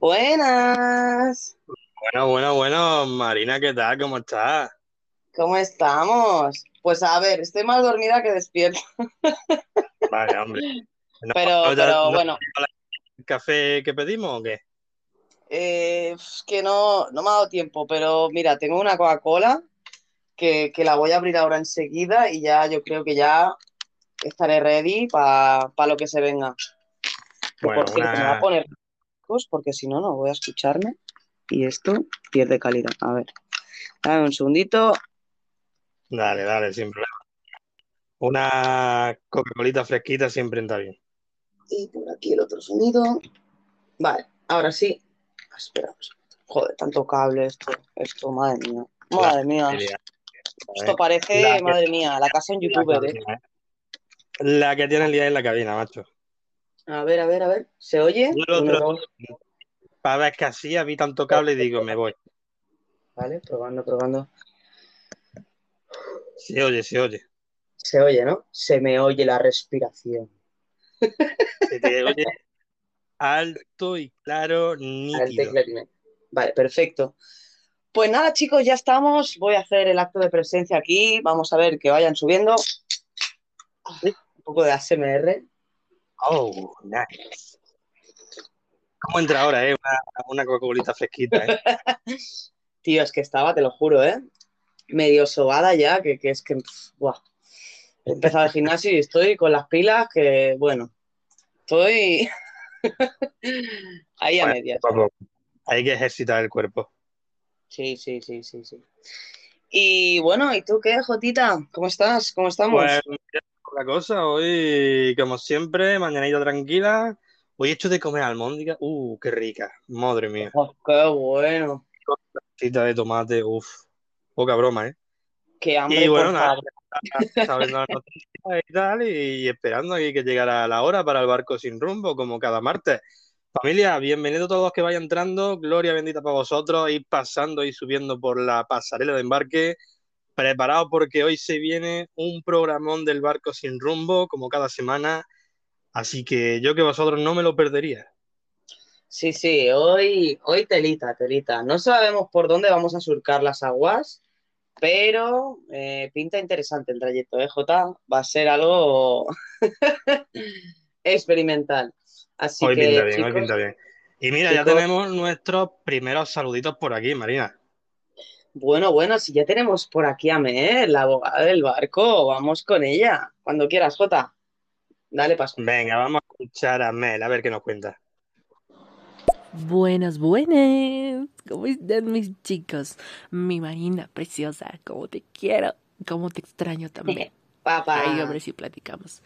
Buenas. Bueno, bueno, bueno, Marina, ¿qué tal? ¿Cómo estás? ¿Cómo estamos? Pues a ver, estoy más dormida que despierta. Vale, hombre. No, Pero, no, pero no- bueno, ¿El café que pedimos o qué? eh, es que no, no me ha dado tiempo, pero mira, tengo una Coca-Cola que, que la voy a abrir ahora enseguida y ya yo creo que ya estaré ready para lo que se venga. Bueno, por cierto, me voy una- a poner cascos porque si no, no voy a escucharme y esto pierde calidad. A ver, dame un segundito. Dale, dale, sin problema. Una Coca-Colita fresquita siempre está bien. Y por aquí el otro sonido. Vale, ahora sí. Espera. un segundo. Joder, tanto cable esto. Esto, madre mía. Madre mía. Familia, Esto parece, La que- madre mía, la casa en La youtuber, ¿eh? cabina, ¿eh? La que tiene el día en la cabina, macho. A ver, a ver, a ver. ¿Se oye? Yo otro-. Para ver que así vi tanto cable y digo, me voy. Vale, probando, probando. Se oye, se oye. Se oye, ¿no? Se me oye la respiración. Se te oye alto y claro, nítido. Vale, perfecto. Pues nada, chicos, ya estamos. Voy a hacer el acto de presencia aquí. Vamos a ver que vayan subiendo. Un poco de ASMR. Oh, nice. ¿Cómo entra ahora, eh? Una, una Coca-Colita fresquita, eh. Tío, es que estaba, te lo juro, ¿eh? Medio sobada ya, que, que es que, buah. He empezado el gimnasio y estoy con las pilas que, bueno, estoy ahí a Bueno, medias. Hay que ejercitar el cuerpo. Sí, sí, sí, sí, sí. Y bueno, ¿y tú qué, Jotita? ¿Cómo estás? ¿Cómo estamos? Pues la cosa, hoy, como siempre, mañanita tranquila. Hoy he hecho de comer almóndiga. Uh, qué rica. Madre mía. Oh, qué bueno. Cita de tomate, uff. Poca broma, ¿eh? Qué hambre, Y bueno, nada, viendo las noticias y tal, y esperando aquí que llegara la hora para el barco sin rumbo, como cada martes. Familia, bienvenidos todos los que vayan entrando. Gloria bendita para vosotros. Ir pasando y subiendo por la pasarela de embarque. Preparados porque hoy se viene un programón del barco sin rumbo, como cada semana. Así que yo que vosotros no me lo perdería. Sí, sí, hoy, hoy telita, telita. No sabemos por dónde vamos a surcar las aguas, pero eh, pinta interesante el trayecto, ¿eh, Jota? Va a ser algo experimental. Así Hoy que, pinta bien, hoy pinta bien. Y mira, ya tenemos nuestros primeros saluditos por aquí, Marina. Bueno, bueno, si ya tenemos por aquí a Mel, la abogada del barco, vamos con ella. Cuando quieras, Jota. Dale paso. Venga, vamos a escuchar a Mel, a ver qué nos cuenta. Buenas, buenas. ¿Cómo están mis chicos? Mi Marina preciosa, cómo te quiero, cómo te extraño también. Papá. Ay, hombre, si platicamos.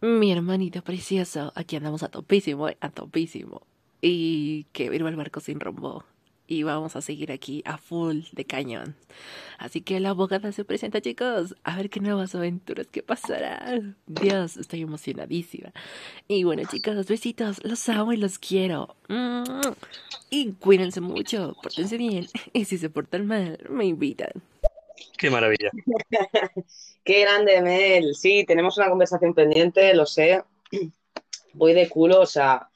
Mi hermanito precioso, aquí andamos a topísimo, a topísimo. Y que viva el barco sin rumbo. Y vamos a seguir aquí a full de cañón. Así que la abogada se presenta, chicos. A ver qué nuevas aventuras que pasarán. Dios, estoy emocionadísima. Y bueno, chicos, besitos. Los amo y los quiero. Y cuídense mucho. Pórtense bien. Y si se portan mal, me invitan. Qué maravilla. Qué grande, Mel. Sí, tenemos una conversación pendiente, lo sé. Voy de culo, o sea,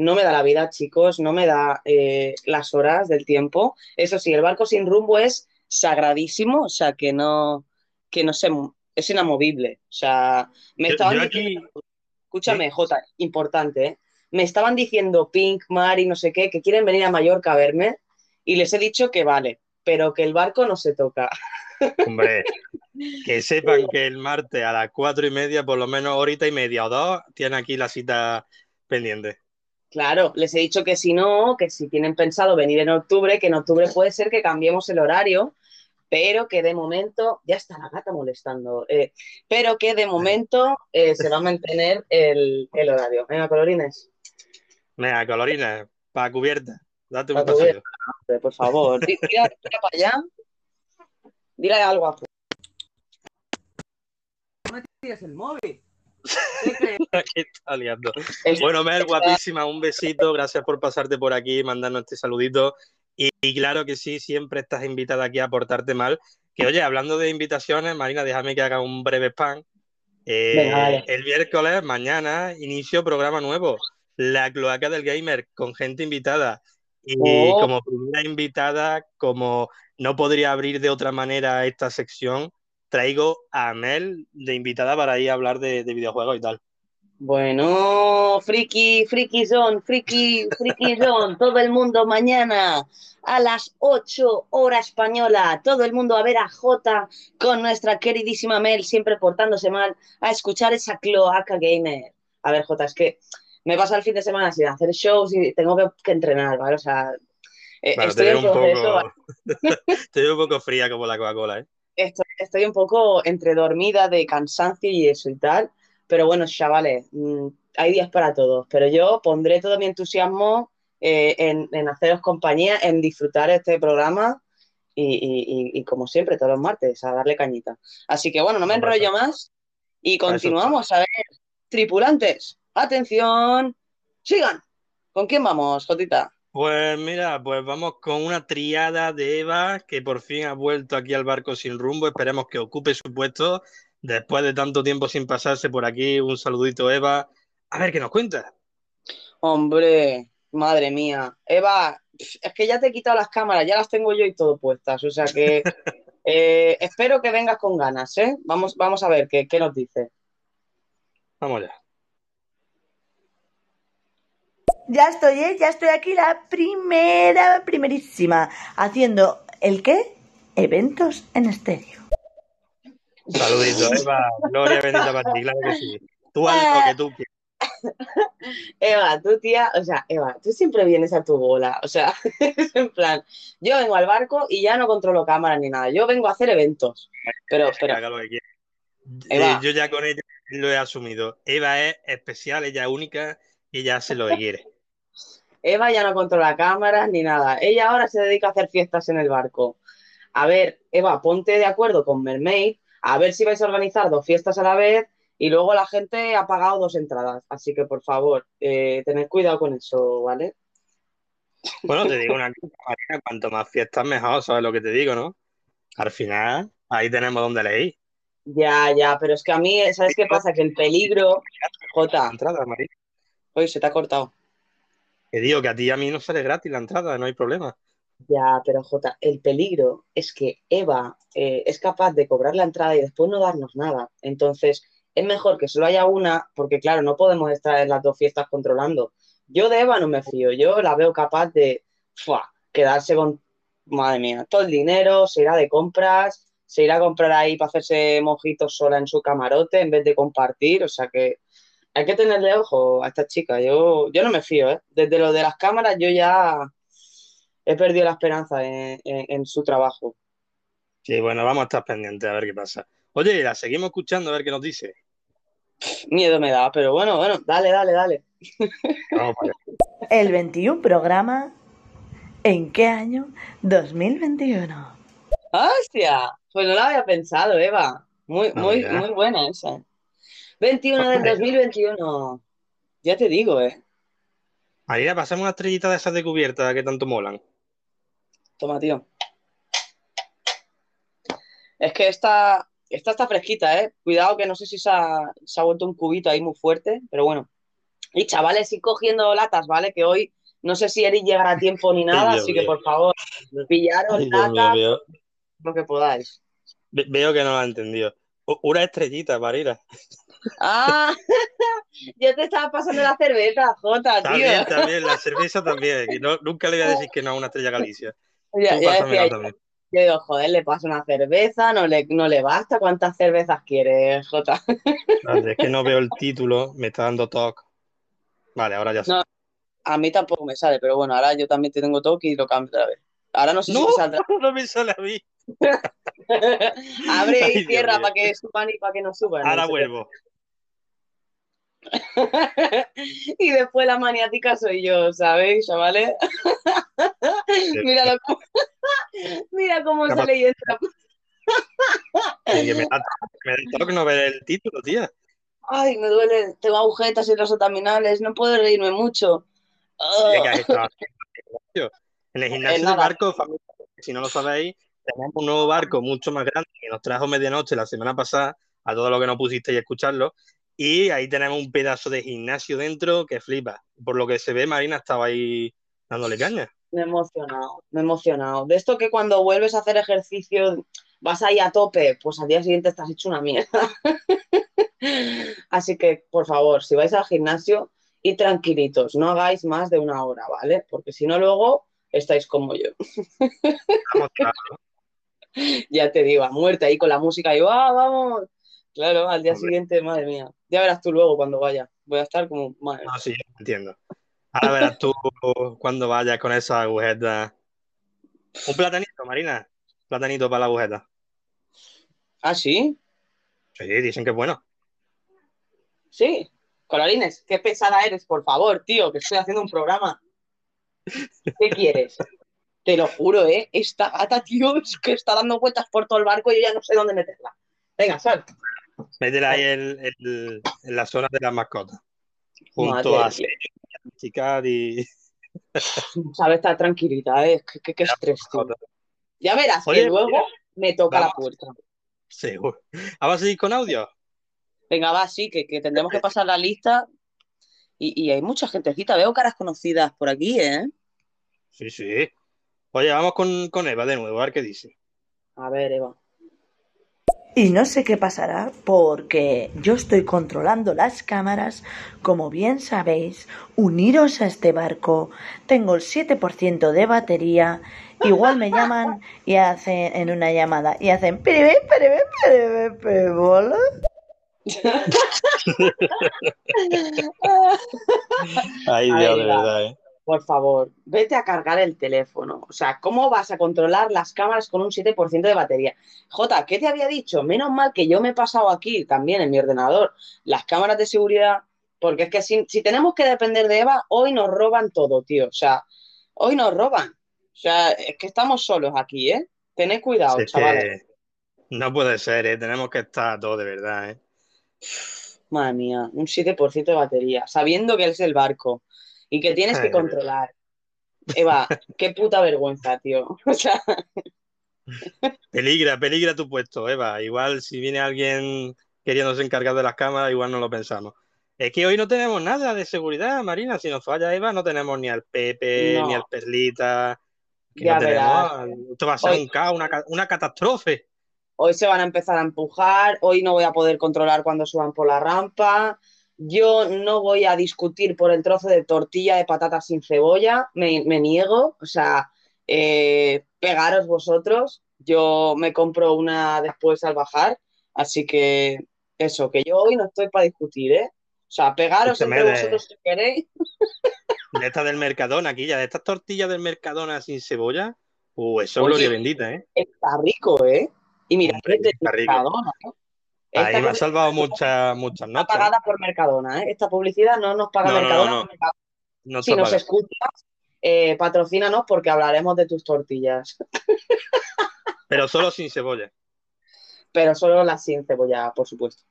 no me da la vida, chicos, no me da eh, las horas del tiempo. Eso sí, el barco sin rumbo es sagradísimo, o sea, que no, que no se, es inamovible. O sea, me Yo, estaban yo diciendo, escúchame, ¿sí? Jota, importante, ¿eh? Me estaban diciendo Pink, Mari, no sé qué, que quieren venir a Mallorca a verme y les he dicho que vale, pero que el barco no se toca. Hombre, que sepan que el martes a las cuatro y media, por lo menos horita y media o dos, tiene aquí la cita pendiente. Claro, les he dicho que si no, que si tienen pensado venir en octubre, que en octubre puede ser que cambiemos el horario, pero que de momento, ya está la gata molestando, eh, pero que de momento eh, se va a mantener el, el horario. Venga, colorines, Venga, colorina, para cubierta, date un Pa' cubierta. paseo. por favor, tira, tira para allá, dile algo a No me el móvil. Bueno, Mel, guapísima, un besito, gracias por pasarte por aquí, mandarnos este saludito. Y, y claro que sí, siempre estás invitada aquí a portarte mal. Que oye, hablando de invitaciones, Marina, déjame que haga un breve spam. Eh, Venga, el miércoles, mañana, inicio programa nuevo, La Cloaca del Gamer, con gente invitada. Y Oh. como primera invitada, como no podría abrir de otra manera esta sección, traigo a Mel de invitada para ir a hablar de, de videojuegos y tal. Bueno, friki, friki zone, friki, friki zone, todo el mundo mañana a las 8 hora española, todo el mundo a ver a Jota con nuestra queridísima Mel, siempre portándose mal, a escuchar esa cloaca gamer. A ver, Jota, es que me pasa el fin de semana sin hacer shows y tengo que, que entrenar, ¿vale? O sea, eh, Bueno, estoy te veo un poco, te veo un poco fría como la Coca-Cola, ¿eh? Estoy, estoy un poco entre dormida de cansancio y eso y tal, pero bueno, chavales, mm, hay días para todos, pero yo pondré todo mi entusiasmo eh, en, en haceros compañía, en disfrutar este programa y, y- y- y como siempre, todos los martes, a darle cañita. Así que bueno, no me enrollo más y continuamos. A ver, tripulantes, atención, sigan. ¿Con quién vamos, Jotita? Pues mira, pues vamos con una triada de Eva que por fin ha vuelto aquí al barco sin rumbo. Esperemos que ocupe su puesto después de tanto tiempo sin pasarse por aquí. Un saludito, Eva. A ver qué nos cuenta. Hombre, madre mía. Eva, es que ya te he quitado las cámaras, ya las tengo yo y todo puestas. O sea que eh, espero que vengas con ganas, ¿eh? Vamos, vamos a ver qué, qué nos dice. Vamos ya. Ya estoy, ¿eh? Ya estoy aquí la primera, primerísima. Haciendo, ¿el qué? Eventos en estéreo. Saludito, Eva. Gloria bendita para ti, claro que sí. Tú haz lo que tú quieras. Eva, tú tía, o sea, Eva, tú siempre vienes a tu bola. O sea, es en plan, yo vengo al barco y ya no controlo cámaras ni nada. Yo vengo a hacer eventos. Pero, pero, haga lo que quiera. Eva. Eh, Yo ya con ella lo he asumido. Eva es especial, ella es única y ella hace lo que quiere. Eva ya no controla cámaras ni nada. Ella ahora se dedica a hacer fiestas en el barco. A ver, Eva, ponte de acuerdo con Mermaid, a ver si vais a organizar dos fiestas a la vez y luego la gente ha pagado dos entradas. Así que, por favor, eh, tened cuidado con eso, ¿vale? Bueno, te digo una cosa, Marina, cuanto más fiestas mejor, ¿sabes lo que te digo, no? Al final, ahí tenemos donde leer. Ya, ya, pero es que a mí, ¿sabes qué pasa? Que el peligro, Jota, Entrada, hoy se te ha cortado. Que digo que a ti y a mí no sale gratis la entrada, no hay problema. Ya, pero Jota, el peligro es que Eva eh, es capaz de cobrar la entrada y después no darnos nada. Entonces, es mejor que solo haya una, porque claro, no podemos estar en las dos fiestas controlando. Yo de Eva no me fío, yo la veo capaz de ¡fua! quedarse con, madre mía, todo el dinero, se irá de compras, se irá a comprar ahí para hacerse mojitos sola en su camarote en vez de compartir. O sea que hay que tenerle ojo a esta chica. Yo, yo no me fío, ¿eh? Desde lo de las cámaras yo ya he perdido la esperanza en, en- en su trabajo. Sí, bueno, vamos a estar pendientes a ver qué pasa. Oye, la seguimos escuchando a ver qué nos dice. Miedo me da, pero bueno, bueno, dale, dale, dale. Vamos para allá. El 21 programa. ¿En qué año? 2021. ¡Hostia! Pues no lo había pensado, Eva. Muy, No, muy, muy buena esa. 21 del 2021. Ya te digo, ¿eh? Marina, pasamos una estrellita de esas de cubierta que tanto molan. Toma, tío. Es que esta, esta está fresquita, ¿eh? Cuidado que no sé si se ha, se ha vuelto un cubito ahí muy fuerte, pero bueno. Y chavales, ir cogiendo latas, ¿vale? Que hoy no sé si Eric llegará a tiempo ni nada, así que por favor, pillaros mío, latas lo que podáis. ve- veo que no lo ha entendido. Una estrellita, Marina. ¡Ah! Yo te estaba pasando la cerveza, Jota, tío. También, también, la cerveza también. que no- nunca le voy a decir que no a una estrella Galicia. Ya, Tú ya pásamela decía yo, digo, joder, le paso una cerveza, no le, no le basta. ¿Cuántas cervezas quieres, Jota? Espérate, Es que no veo el título, me está dando toque. Vale, ahora ya sé. No. A mí tampoco me sale, pero bueno, ahora yo también te tengo toque y lo cambio otra vez. Ahora no sé si No, me saldrá. no me sale a mí. Abre y cierra para que suban y para que no suban. Ahora No sé. vuelvo. y después la maniática soy yo, ¿sabéis, chavales? Mira cómo, mira cómo ¿Qué sale y entra. Y me da, me da toque no ver el título, tía. Ay, me duele, tengo agujetas en los abdominales, no puedo reírme mucho. Que En el gimnasio del barco, familia, si no lo sabéis, tenemos un nuevo barco mucho más grande que nos trajo medianoche la semana pasada, a todo lo que no pusisteis a escucharlo. Y ahí tenemos un pedazo de gimnasio dentro que flipa. Por lo que se ve, Marina estaba ahí dándole caña. Me he emocionado, me he emocionado. De esto que cuando vuelves a hacer ejercicio vas ahí a tope, pues al día siguiente estás hecho una mierda. Así que, por favor, si vais al gimnasio, y tranquilitos, no hagáis más de una hora, ¿vale? Porque si no, luego estáis como yo. Vamos, claro. ya te digo, a muerte ahí con la música y ¡ah, vamos! Claro, al día Hombre. siguiente, madre mía. Ya verás tú luego cuando vaya. Voy a estar como, madre No, sí, entiendo. Ahora verás tú cuando vayas con esas agujetas. Un platanito, Marina. Platanito para la agujeta. ¿Ah, sí? Sí, dicen que es bueno. Sí. Colorines, qué pesada eres, por favor, tío, que estoy haciendo un programa. ¿Qué quieres? Te lo juro, ¿eh? Esta gata, tío, es que está dando vueltas por todo el barco y yo ya no sé dónde meterla. Venga, sal. Métela ahí en, en- en la zona de las mascotas. Junto Madre a Chicar y. Sabe estar tranquilita, ¿eh? Qué, qué- qué estrés, tío. Ya verás Oye, que luego mira, me toca la puerta. Seguro. ¿Vamos a seguir con audio? Venga, va, sí, que, que tendremos que pasar la lista. Y, y hay mucha gentecita. Veo caras conocidas por aquí, ¿eh? Sí, sí. Oye, vamos con, con Eva de nuevo, a ver qué dice. A ver, Eva. Y no sé qué pasará porque yo estoy controlando las cámaras. Como bien sabéis, uniros a este barco. Tengo el 7% de batería. Igual me llaman y hacen en una llamada y hacen "Piribí, piribí, piribí, piribí, bola". Ay, A Dios, de verdad, ¿eh? Por favor, vete a cargar el teléfono. O sea, ¿cómo vas a controlar las cámaras con un 7% de batería? Jota, ¿qué te había dicho? Menos mal que yo me he pasado aquí también en mi ordenador las cámaras de seguridad, porque es que si, si tenemos que depender de Eva, hoy nos roban todo, tío. O sea, hoy nos roban. O sea, es que estamos solos aquí, ¿eh? Tened cuidado, chavales. no puede ser, ¿eh? Tenemos que estar todos de verdad, ¿eh? Madre mía, un 7% de batería, sabiendo que es el barco y que tienes que controlar. Eva, qué puta vergüenza, tío. O sea, Peligra, peligra tu puesto, Eva. Igual si viene alguien queriéndose encargar de las cámaras, igual no lo pensamos. Es que hoy no tenemos nada de seguridad, Marina. Si nos falla Eva, no tenemos ni al Pepe, No. ni al Perlita. Ya no verás. Esto va a ser Hoy- un caos, una, ca- una catástrofe. hoy se van a empezar a empujar, hoy no voy a poder controlar cuando suban por la rampa. Yo no voy a discutir por el trozo de tortilla de patatas sin cebolla, me, me niego. O sea, eh, pegaros vosotros. Yo me compro una después al bajar. Así que eso, que yo hoy no estoy para discutir, ¿eh? O sea, pegaros Escúchame, entre de- vosotros si queréis. De estas del Mercadona, aquí ya, de estas tortillas del Mercadona sin cebolla. Uh, eso es gloria bendita, ¿eh? Está rico, ¿eh? Y mira, Hombre, es de está rico. Mercadona, ¿eh? Ahí me ha salvado muchas, muchas está noches. pagada por Mercadona, ¿eh? Esta publicidad no nos paga No, Mercadona. no, no. Mercadona, No Si nos escuchas, eh, patrocínanos porque hablaremos de tus tortillas. Pero solo sin cebolla. Pero solo las sin cebolla, por supuesto.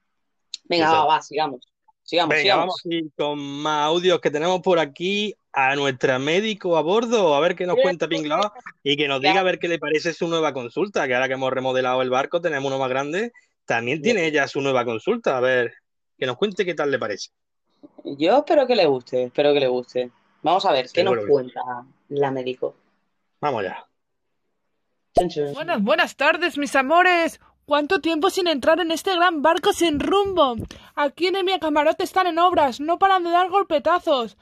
Venga, Exacto. va, va, sigamos. Sigamos, Venga, sigamos. vamos con más audios que tenemos por aquí a nuestra médico a bordo, a ver qué nos cuenta Pinglao y que nos diga a ver qué le parece su nueva consulta, que ahora que hemos remodelado el barco, tenemos uno más grande, también tiene ella su nueva consulta, a ver, que nos cuente qué tal le parece. Yo espero que le guste, espero que le guste. Vamos a ver, ¿qué Seguro nos que sí. cuenta la médico? Vamos ya. Buenas, buenas tardes, mis amores. ¿Cuánto tiempo sin entrar en este gran barco sin rumbo? Aquí en mi camarote están en obras, no paran de dar golpetazos.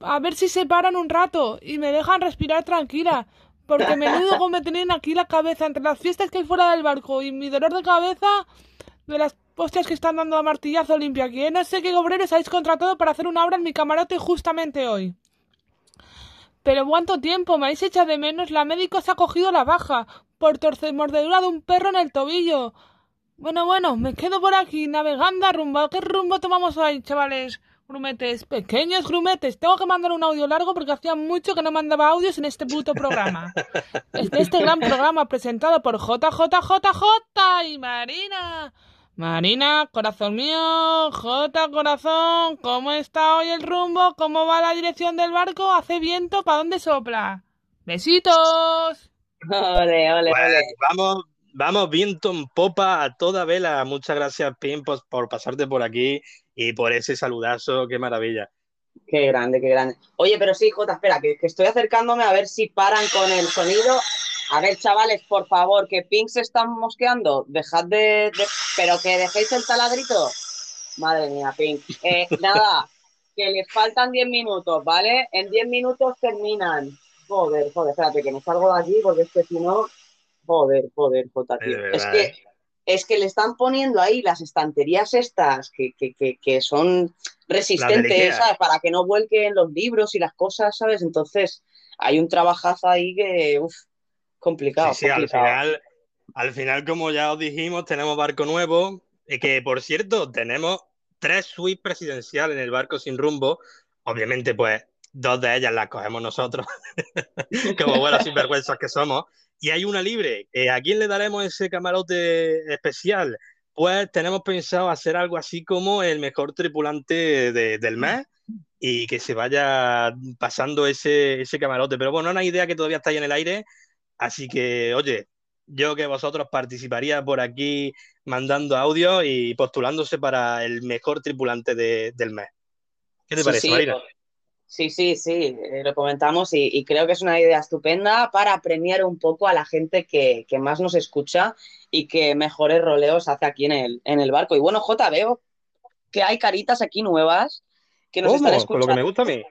A ver si se paran un rato y me dejan respirar tranquila. Porque menudo como me tienen aquí la cabeza entre las fiestas que hay fuera del barco y mi dolor de cabeza de las hostias que están dando a martillazo limpio aquí. ¿eh? No sé qué obreros habéis contratado para hacer una obra en mi camarote justamente hoy. Pero cuánto tiempo, me habéis echado de menos. La médico se ha cogido la baja por torcer mordedura de un perro en el tobillo. Bueno, bueno, me quedo por aquí navegando a rumbo. ¿Qué rumbo tomamos hoy, chavales? Grumetes, pequeños grumetes. Tengo que mandar un audio largo porque hacía mucho que no mandaba audios en este puto programa. Este, este gran programa presentado por JJJJ y Marina. Marina, corazón mío, J, corazón, ¿cómo está hoy el rumbo? ¿Cómo va la dirección del barco? ¿Hace viento? ¿Para dónde sopla? ¡Besitos! Ole, ole, Pues ole. vamos, vamos viento en popa a toda vela. Muchas gracias, Pim, por, por pasarte por aquí y por ese saludazo, qué maravilla. Qué grande, qué grande. Oye, pero sí, Jota, espera, que, que estoy acercándome a ver si paran con el sonido. A ver, chavales, por favor, que Pink se están mosqueando. Dejad de, de- Pero que dejéis el taladrito. Madre mía, Pink. Eh, nada, que les faltan 10 minutos, ¿vale? En 10 minutos terminan. Joder, joder, espérate, que me salgo de aquí porque es que si no. Joder, joder, Jota, tío. Es que, ¿eh? Es que le están poniendo ahí las estanterías estas que, que, que, que son resistentes. ¿sabes? Para que no vuelquen los libros y las cosas, ¿sabes? Entonces, hay un trabajazo ahí que, uff, complicado. Sí, sí, al final, al final, como ya os dijimos, tenemos barco nuevo. Y que, por cierto, tenemos tres suites presidenciales en el barco sin rumbo. Obviamente, pues, dos de ellas las cogemos nosotros, como buenos sinvergüenzas que somos. Y hay una libre. Eh, ¿A quién le daremos ese camarote especial? Pues tenemos pensado hacer algo así como el mejor tripulante de- del mes y que se vaya pasando ese, ese camarote. Pero bueno, una idea que todavía está ahí en el aire. Así que, oye, yo que vosotros participaría por aquí mandando audio y postulándose para el mejor tripulante de- del mes. ¿Qué te Sí, parece, sí, Marina? pues, Sí, sí, sí, eh, lo comentamos y, y creo que es una idea estupenda para premiar un poco a la gente que, que más nos escucha y que mejores roleos hace aquí en el, en el barco. Y bueno, Jota, veo que hay caritas aquí nuevas que nos están ¿Cómo? Con lo que me escuchando. gusta a mí.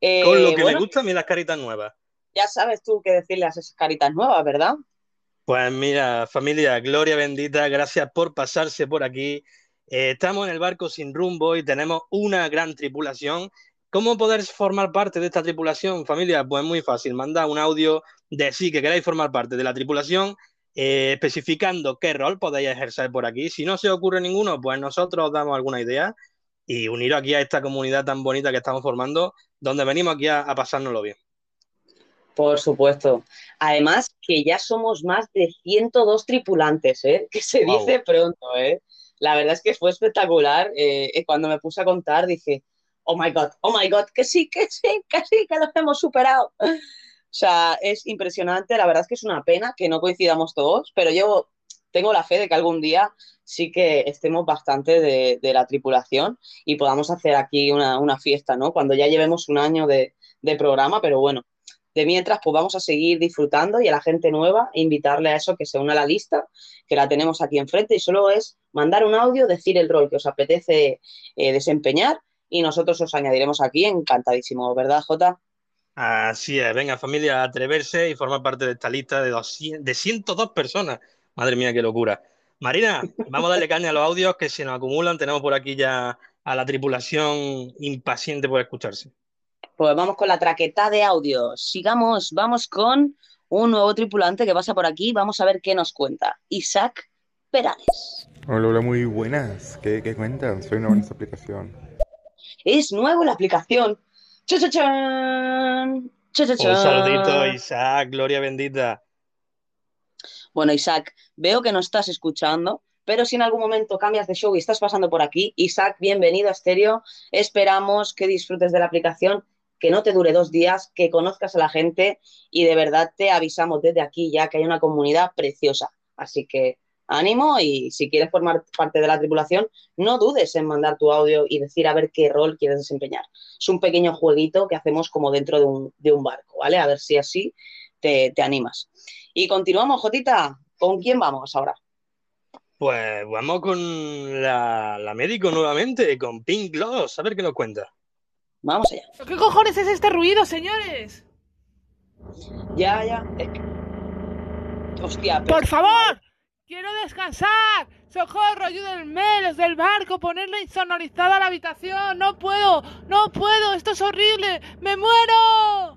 Eh, Con lo que bueno, me gusta a mí las caritas nuevas. ya sabes tú qué decirle a esas caritas nuevas, ¿verdad? Pues mira, familia, gloria bendita, gracias por pasarse por aquí. Eh, estamos en el barco sin rumbo y tenemos una gran tripulación. ¿Cómo poder formar parte de esta tripulación, familia? Pues muy fácil, manda un audio de sí que queráis formar parte de la tripulación, eh, especificando qué rol podéis ejercer por aquí. Si no se ocurre ninguno, pues nosotros os damos alguna idea y uniros aquí a esta comunidad tan bonita que estamos formando, donde venimos aquí a, a pasárnoslo bien. Por supuesto. Además, que ya somos más de 102 tripulantes, ¿eh? Que se dice pronto, ¿eh? La verdad es que fue espectacular. Eh, eh, cuando me puse a contar dije, oh my God, oh my God, que sí, que sí, que sí, que los hemos superado. O sea, es impresionante. La verdad es que es una pena que no coincidamos todos, pero yo tengo la fe de que algún día sí que estemos bastante de, de la tripulación y podamos hacer aquí una, una fiesta, ¿no? Cuando ya llevemos un año de, de programa, pero bueno, de mientras, pues vamos a seguir disfrutando y a la gente nueva invitarle a eso que se una a la lista, que la tenemos aquí enfrente y solo es mandar un audio, decir el rol que os apetece eh, desempeñar y nosotros os añadiremos aquí encantadísimo, ¿verdad, Jota? Así es, venga familia, a atreverse y formar parte de esta lista de, 200, de 102 personas. Madre mía, qué locura. Marina, vamos a darle caña a los audios que se nos acumulan. Tenemos por aquí ya a la tripulación impaciente por escucharse. Pues vamos con la traqueta de audios. Sigamos, vamos con un nuevo tripulante que pasa por aquí. Vamos a ver qué nos cuenta. Isaac Perales. Hola, hola, muy buenas. ¿Qué, qué cuentan? Soy nuevo en esta aplicación. Es nuevo la aplicación. ¡Cha-cha-chan! ¡Cha-cha-chan! Un saludito, Isaac, gloria bendita. Bueno, Isaac, veo que no estás escuchando, pero si en algún momento cambias de show y estás pasando por aquí, Isaac, bienvenido a Stereo. Esperamos que disfrutes de la aplicación, que no te dure dos días, que conozcas a la gente y de verdad te avisamos desde aquí ya que hay una comunidad preciosa. Así que ánimo y si quieres formar parte de la tripulación, no dudes en mandar tu audio y decir a ver qué rol quieres desempeñar. Es un pequeño jueguito que hacemos como dentro de un, de un barco, ¿vale? A ver si así te, te animas. Y continuamos, Jotita. ¿Con quién vamos ahora? Pues vamos con la, la médico nuevamente, con Pink Gloss, a ver qué nos cuenta. Vamos allá. ¿Qué cojones es este ruido, señores? Ya, ya. Es que- Hostia, pero- ¡Por favor! ¡Quiero descansar! ¡Socorro! ¡Ayúdenme! ¡Los del barco! ¡Ponerle insonorizada la habitación! ¡No puedo! ¡No puedo! ¡Esto es horrible! ¡Me muero!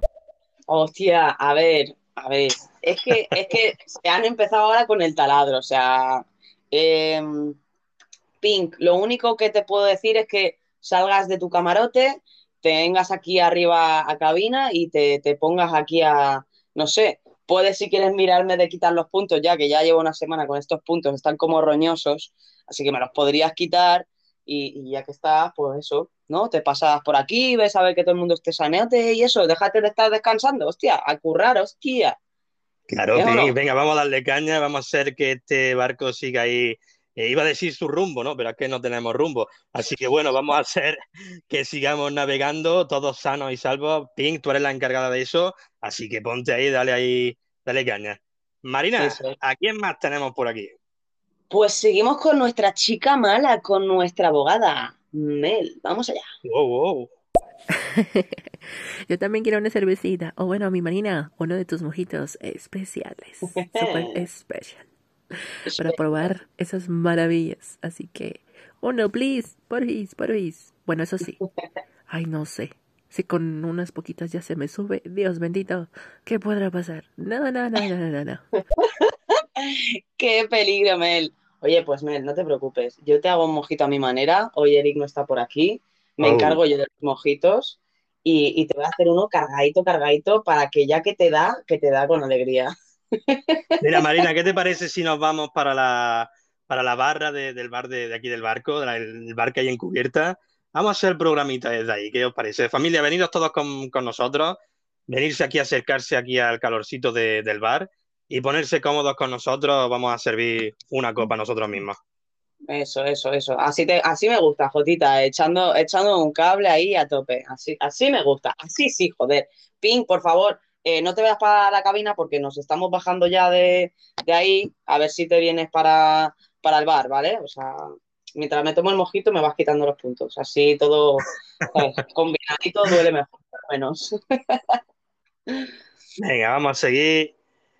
Hostia, a ver, a ver. Es que, es que se han empezado ahora con el taladro. O sea, em, Pink, lo único que te puedo decir es que salgas de tu camarote, te vengas aquí arriba a cabina y te, te pongas aquí a, no sé, puedes si quieres mirarme de quitar los puntos, ya que ya llevo una semana con estos puntos, están como roñosos, así que me los podrías quitar y, y ya que estás, pues eso, ¿no? Te pasas por aquí, ves a ver que todo el mundo esté saneote y eso, déjate de estar descansando, hostia, a currar, hostia. Claro, ¿Eh Pink, no? venga, vamos a darle caña, vamos a hacer que este barco siga ahí Eh, iba a decir su rumbo, ¿no? Pero es que no tenemos rumbo. Así que bueno, vamos a hacer que sigamos navegando, todos sanos y salvos. Pink, tú eres la encargada de eso, así que ponte ahí, dale ahí, dale caña. Marina. ¿a quién más tenemos por aquí? Pues seguimos con nuestra chica mala, con nuestra abogada, Mel. Vamos allá. Wow, wow. Yo también quiero una cervecita. O bueno, mi Marina, uno de tus mojitos especiales. Super especial. Para probar esas maravillas. Así que, uno, please. Porfis, porfis. Bueno, eso sí. Ay, no sé. Si con unas poquitas ya se me sube, Dios bendito, ¿qué podrá pasar? No, no, no, no, no, no. ¡Qué peligro, Mel! Oye, pues Mel, no te preocupes. Yo te hago un mojito a mi manera. Hoy Eric no está por aquí. Me Oh. encargo yo de los mojitos. Y, y te voy a hacer uno cargadito, cargadito, para que ya que te da, que te da con alegría. Mira, Marina, ¿qué te parece si nos vamos para la, para la barra de- del bar de, aquí del barco, de la- el bar que hay en cubierta? Vamos a hacer programita desde ahí, ¿qué os parece? Familia, venidos todos con, con nosotros, venirse aquí, acercarse aquí al calorcito de- del bar y ponerse cómodos con nosotros, vamos a servir una copa nosotros mismos. Eso, eso, eso. Así, te, así me gusta, Jotita, echando, echando un cable ahí a tope. Así, así me gusta. Así sí, joder. Pink, por favor, eh, no te vayas para la cabina porque nos estamos bajando ya de, de ahí. A ver si te vienes para, para el bar, ¿vale? O sea, mientras me tomo el mojito me vas quitando los puntos. Así todo ¿sabes? combinadito duele mejor, por lo menos. Venga, vamos a seguir.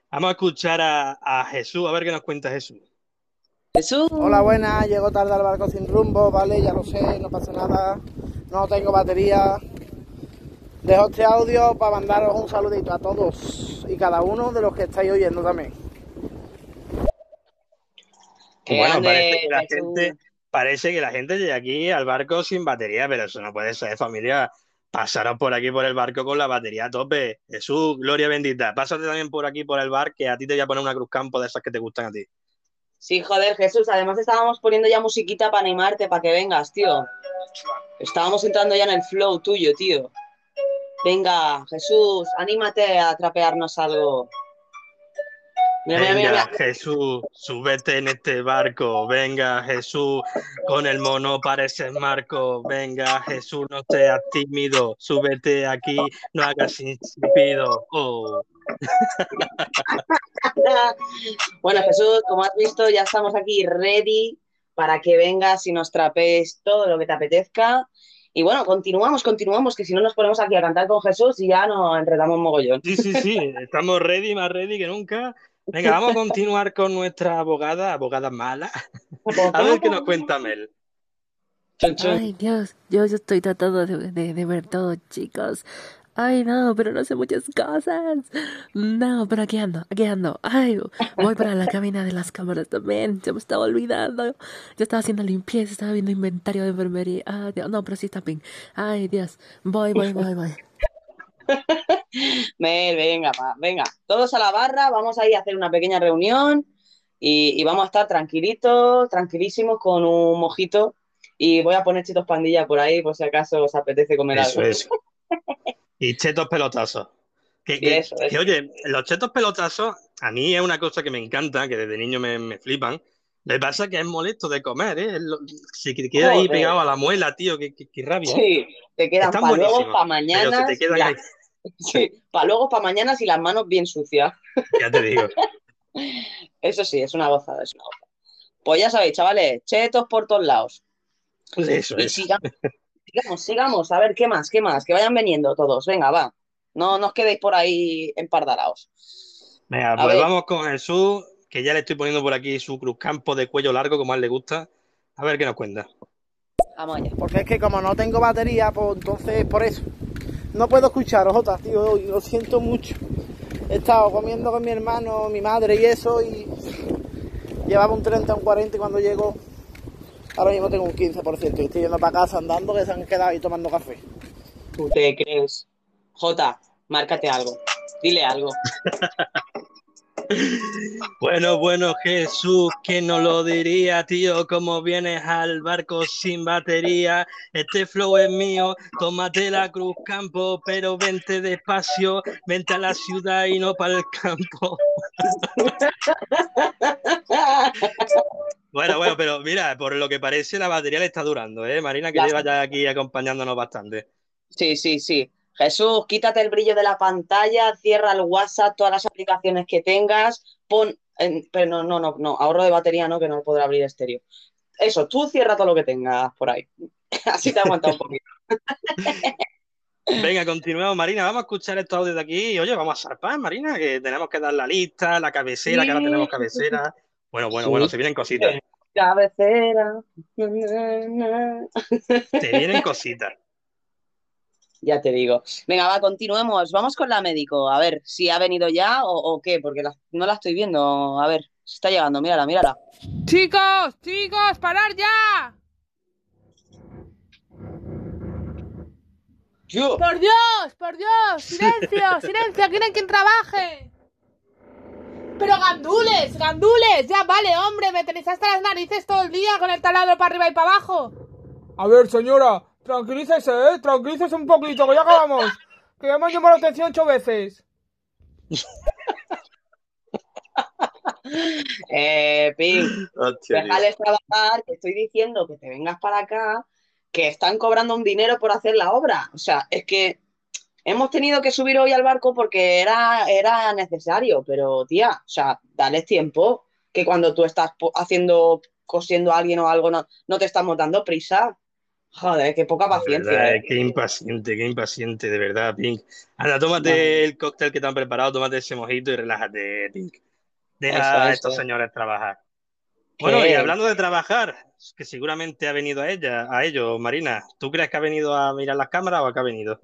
Vamos a escuchar a, a Jesús, a ver qué nos cuenta Jesús. Jesús. Hola, buenas. Llego tarde al barco sin rumbo, ¿vale? Ya lo sé, no pasa nada. No tengo batería. Dejo este audio para mandaros un saludito a todos y cada uno de los que estáis oyendo también. Qué Bueno, grande, parece que la Jesús. gente, parece que la gente llega aquí al barco sin batería, pero eso no puede ser, familia. Pasaros por aquí por el barco con la batería a tope. Jesús, gloria bendita. Pásate también por aquí por el bar, que a ti te voy a poner una cruz campo de esas que te gustan a ti. Sí, joder, Jesús. Además estábamos poniendo ya musiquita para animarte, para que vengas, tío. Estábamos entrando ya en el flow tuyo, tío. Venga, Jesús, anímate a trapearnos algo. Mira, mira, mira, Venga, mira. Jesús, súbete en este barco. Venga, Jesús, con el mono pareces Marco. Venga, Jesús, no seas tímido. Súbete aquí, no hagas insípido. Oh. Bueno, Jesús, como has visto, ya estamos aquí ready para que vengas y nos trapees todo lo que te apetezca. Y bueno, continuamos, continuamos, que si no nos ponemos aquí a cantar con Jesús y ya nos enredamos mogollón. Sí, sí, sí, estamos ready, más ready que nunca. Venga, vamos a continuar con nuestra abogada, abogada mala. A ver qué nos cuenta Mel. Chun, chun. Ay, Dios, yo, yo estoy tratando de, de, de ver todo, chicos. Ay, no, pero no sé muchas cosas. No, pero aquí ando, aquí ando. Ay, voy para la cabina de las cámaras también. Se me estaba olvidando. Yo estaba haciendo limpieza, estaba viendo inventario de enfermería. Ah, Dios, no, pero sí está ping. Ay, Dios. Voy, voy, voy, voy. Venga, pa, venga. Todos a la barra, vamos a ir a hacer una pequeña reunión y, y vamos a estar tranquilitos, tranquilísimos con un mojito. Y voy a poner chitos pandilla por ahí por si acaso os apetece comer Eso algo. es. Y chetos pelotazos. Que, Sí, que- eso, que, eso. oye, los chetos pelotazos a mí es una cosa que me encanta, que desde niño me, me flipan. Me pasa que es molesto de comer, ¿eh? Si te queda ahí pegado a la muela, tío, qué, qué- qué rabia. Sí, te quedan para luego, para mañana. ahí, Sí, para luego, para mañana y las manos bien sucias. ya te digo. Eso sí, es una gozada, es una gozada. Pues ya sabéis, chavales, chetos por todos lados. Eso Y sigamos, sigamos, a ver qué más, qué más, que vayan veniendo todos, venga, va. No, no os quedéis por ahí empardaraos. Venga, A pues ver. vamos con Jesús, que ya le estoy poniendo por aquí su cruzcampo de cuello largo, como a él le gusta. A ver qué nos cuenta. Vamos allá. Porque es que como no tengo batería, pues entonces por eso. No puedo escucharos, Jota, tío, lo siento mucho. He estado comiendo con mi hermano, mi madre y eso, y llevaba un 30, un 40 y cuando llego, ahora mismo tengo un 15% y estoy yendo para casa andando que se han quedado ahí tomando café. ¿Tú te crees? Jota, márcate algo. Dile algo. Bueno, bueno, Jesús, que no lo diría, tío, como vienes al barco sin batería, este flow es mío, tómate la cruz campo, pero vente despacio, vente a la ciudad y no para el campo. Bueno, bueno, pero mira, por lo que parece la batería le está durando, ¿eh? Marina, que lleva ya aquí acompañándonos bastante. Sí, sí, sí. Jesús, quítate el brillo de la pantalla, cierra el WhatsApp, todas las aplicaciones que tengas, pon, en- pero no, no, no, no, ahorro de batería no, que no podrá abrir estéreo. Eso, tú cierra todo lo que tengas por ahí. Así te aguanta un poquito. Venga, continuemos, Marina. Vamos a escuchar estos audios de aquí. Y oye, vamos a zarpar, Marina, que tenemos que dar la lista, la cabecera, que ahora tenemos cabecera. Bueno, bueno, Sí. bueno, se vienen cositas. Cabecera. Se vienen cositas. Ya te digo. Venga, va, continuemos. Vamos con la médico. A ver si ha venido ya o, o qué, porque la- no la estoy viendo. A ver, se está llegando. Mírala, mírala. Chicos, chicos, parar ya. Yo. Por Dios, por Dios, silencio, silencio, hay quien trabaje. Pero gandules, gandules, ya vale, hombre, me tenéis hasta las narices todo el día con el taladro para arriba y para abajo. A ver, señora, tranquilícese, ¿eh? Tranquilícese un poquito, que ya acabamos. Que ya hemos llamado la atención ocho veces. Eh, tío. déjales trabajar, que estoy diciendo que te vengas para acá, que están cobrando un dinero por hacer la obra. O sea, es que hemos tenido que subir hoy al barco porque era, era necesario, pero tía, o sea, dales tiempo, que cuando tú estás haciendo, cosiendo a alguien o algo, no, no te estamos dando prisa. Joder, qué poca paciencia. verdad, eh. qué impaciente, qué impaciente, de verdad, Pink. Anda, tómate el cóctel que te han preparado, tómate ese mojito y relájate, Pink. Deja Eso, a eso. estos señores trabajar. Bueno, y hablando de trabajar, que seguramente ha venido a ella, a ellos, Marina, ¿tú crees que ha venido a mirar las cámaras o a qué ha venido?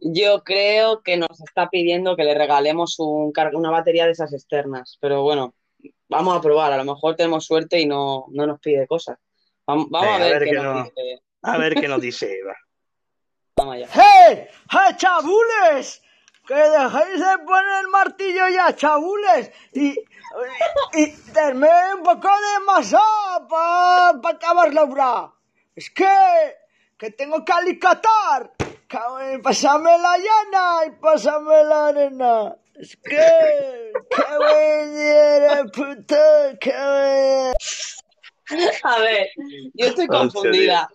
Yo creo que nos está pidiendo que le regalemos un una batería de esas externas, pero bueno, vamos a probar, a lo mejor tenemos suerte y no, no nos pide cosas. Vamos, vamos Venga, a ver, a ver qué nos no- dice. A ver qué nos dice Eva. Vamos allá. ¡Hey! ¡Hey, chabules! ¡Que dejéis de poner el martillo ya, chabules! Y, y, y denme un poco de masa para acabar la obra. Es que, que tengo que alicatar. Pásame la llana y pásame la arena. Es que, que buena puta, que. A ver, yo estoy confundida.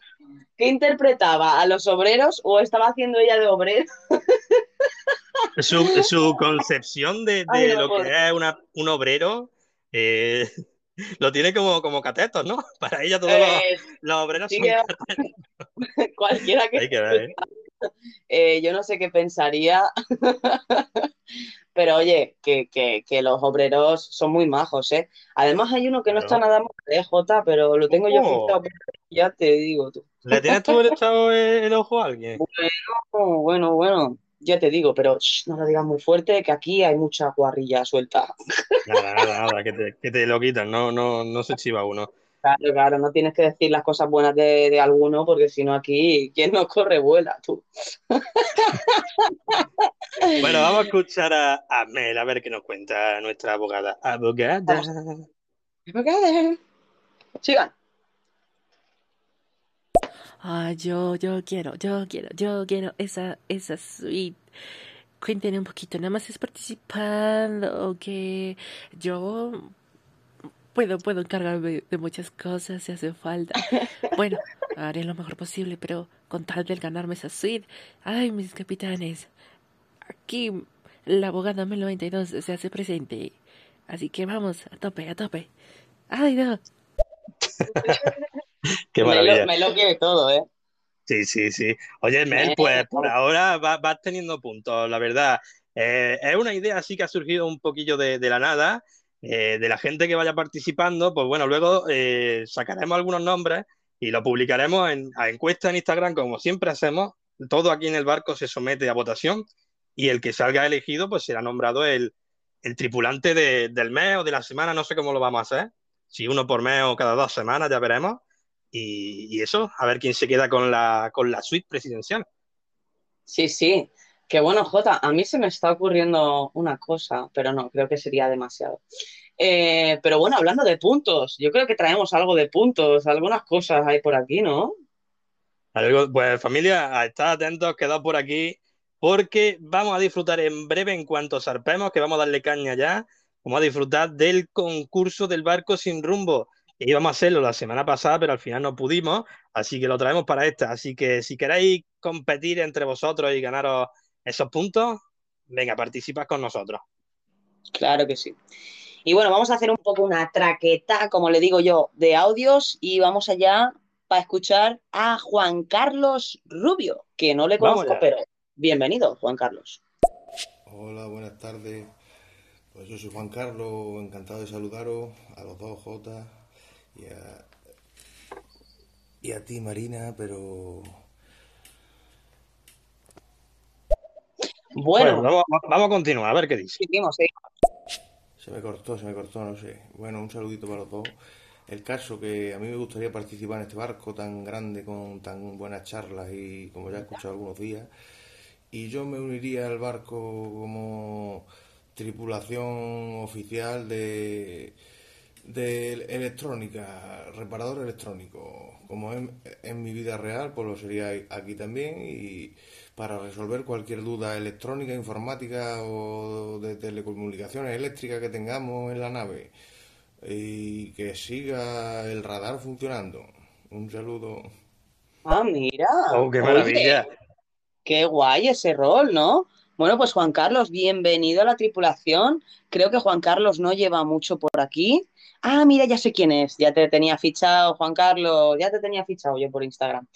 ¿Qué interpretaba? ¿A los obreros o estaba haciendo ella de obrero? Su, su concepción de, de Ay, no lo que es una- un obrero eh, lo tiene como, como catetos, ¿no? Para ella todos los, Eh, los obreros sí son que- catetos. cualquiera que Hay que ver, ¿eh? eh, yo no sé qué pensaría, pero oye, que, que, que los obreros son muy majos, ¿eh? Además hay uno que no está nada mal, ¿eh, Jota? Pero lo tengo yo fichado, ya te digo tú. ¿Le tienes tú echado el, el ojo a alguien? Oh, bueno, bueno, ya te digo, pero shh, no lo digas muy fuerte, que aquí hay mucha guarrilla suelta. Nada, nada, nada, que te, que te lo quitan, no, no, no se chiva uno. Claro, claro, no tienes que decir las cosas buenas de, de alguno, porque si no aquí, ¿quién no corre vuela, tú? Bueno, vamos a escuchar a, a Mel, a ver qué nos cuenta nuestra abogada. Abogada. Sigan. Ah, yo, yo quiero, yo quiero, yo quiero esa, esa suite. Cuéntenme un poquito, nada más es participando, o que yo puedo, puedo encargarme de muchas cosas si hace falta. Bueno, haré lo mejor posible, pero con tal de ganarme esa suite. Ay, mis capitanes, aquí la abogada Mel 92 se hace presente. Así que vamos, a tope, a tope. Ay, no. Qué Me maravilla. lo, me lo quiere todo, ¿eh? Sí, sí, sí. Oye, Mel, pues por ahora va- vas teniendo puntos, la verdad. Eh, es una idea así que ha surgido un poquillo de, de la nada, eh, de la gente que vaya participando. Pues bueno, luego eh, sacaremos algunos nombres y lo publicaremos en a encuesta en Instagram, como siempre hacemos. Todo aquí en el barco se somete a votación y el que salga elegido, pues será nombrado el, el tripulante de- del mes o de la semana, no sé cómo lo vamos a hacer. Si uno por mes o cada dos semanas, ya veremos. Y, y eso, a ver quién se queda con la, con la suite presidencial. Sí, sí. Que bueno, Jota, a mí se me está ocurriendo una cosa, pero no, creo que sería demasiado. Eh, pero bueno, hablando de puntos, yo creo que traemos algo de puntos, algunas cosas hay por aquí, ¿no? Pues familia, a estar atentos, quedad por aquí, porque vamos a disfrutar en breve, en cuanto zarpemos, que vamos a darle caña ya, vamos a disfrutar del concurso del barco sin rumbo. que íbamos a hacerlo la semana pasada, pero al final no pudimos, así que lo traemos para esta. Así que si queréis competir entre vosotros y ganaros esos puntos, venga, participas con nosotros. Claro que sí. Y bueno, vamos a hacer un poco una traqueta, como le digo yo, de audios y vamos allá para escuchar a Juan Carlos Rubio, que no le conozco, pero bienvenido, Juan Carlos. Hola, buenas tardes. Pues yo soy Juan Carlos, encantado de saludaros a los dos, Jota, y a, y a ti, Marina, pero Bueno, vamos, vamos a continuar, a ver qué dice. seguimos, seguimos. se me cortó, se me cortó, no sé. Bueno, un saludito para los dos. El caso que a mí me gustaría participar en este barco tan grande, con tan buenas charlas y como ya he escuchado algunos días, y yo me uniría al barco como tripulación oficial de, de electrónica, reparador electrónico. Como en, en mi vida real, pues lo sería aquí también y para resolver cualquier duda electrónica, informática o de telecomunicaciones eléctricas que tengamos en la nave y que siga el radar funcionando. Un saludo. Ah, mira. Oh, qué Oye, maravilla. Qué guay ese rol, ¿no? Bueno, pues Juan Carlos, bienvenido a la tripulación. Creo que Juan Carlos no lleva mucho por aquí. Ah, mira, ya sé quién es. Ya te tenía fichado, Juan Carlos. Ya te tenía fichado yo por Instagram.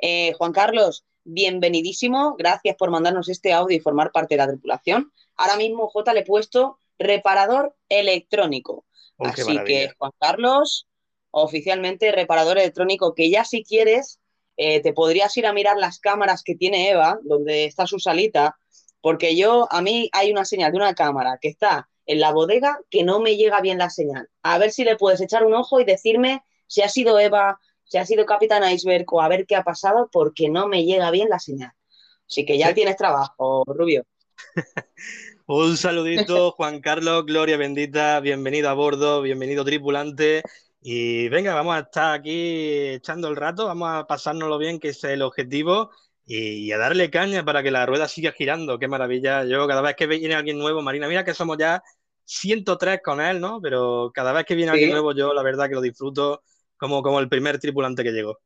Eh, Juan Carlos, bienvenidísimo. Gracias por mandarnos este audio y formar parte de la tripulación. Ahora mismo, J, le he puesto reparador electrónico. Oh, Así que. Juan Carlos, oficialmente reparador electrónico, que ya si quieres, eh, te podrías ir a mirar las cámaras que tiene Eva, donde está su salita, porque yo, a mí hay una señal de una cámara que está en la bodega que no me llega bien la señal. A ver si le puedes echar un ojo y decirme si ha sido Eva, si ha sido Capitán Iceberg o a ver qué ha pasado, porque no me llega bien la señal. Así que ya Sí. tienes trabajo, Rubio. Un saludito, Juan Carlos, Gloria bendita, bienvenido a bordo, bienvenido tripulante. Y venga, vamos a estar aquí echando el rato, vamos a pasárnoslo bien, que ese es el objetivo, y, y a darle caña para que la rueda siga girando. Qué maravilla. Yo cada vez que viene alguien nuevo, Marina, mira que somos ya 103 con él, ¿no? Pero cada vez que viene Sí. alguien nuevo, yo la verdad que lo disfruto como, como el primer tripulante que llegó.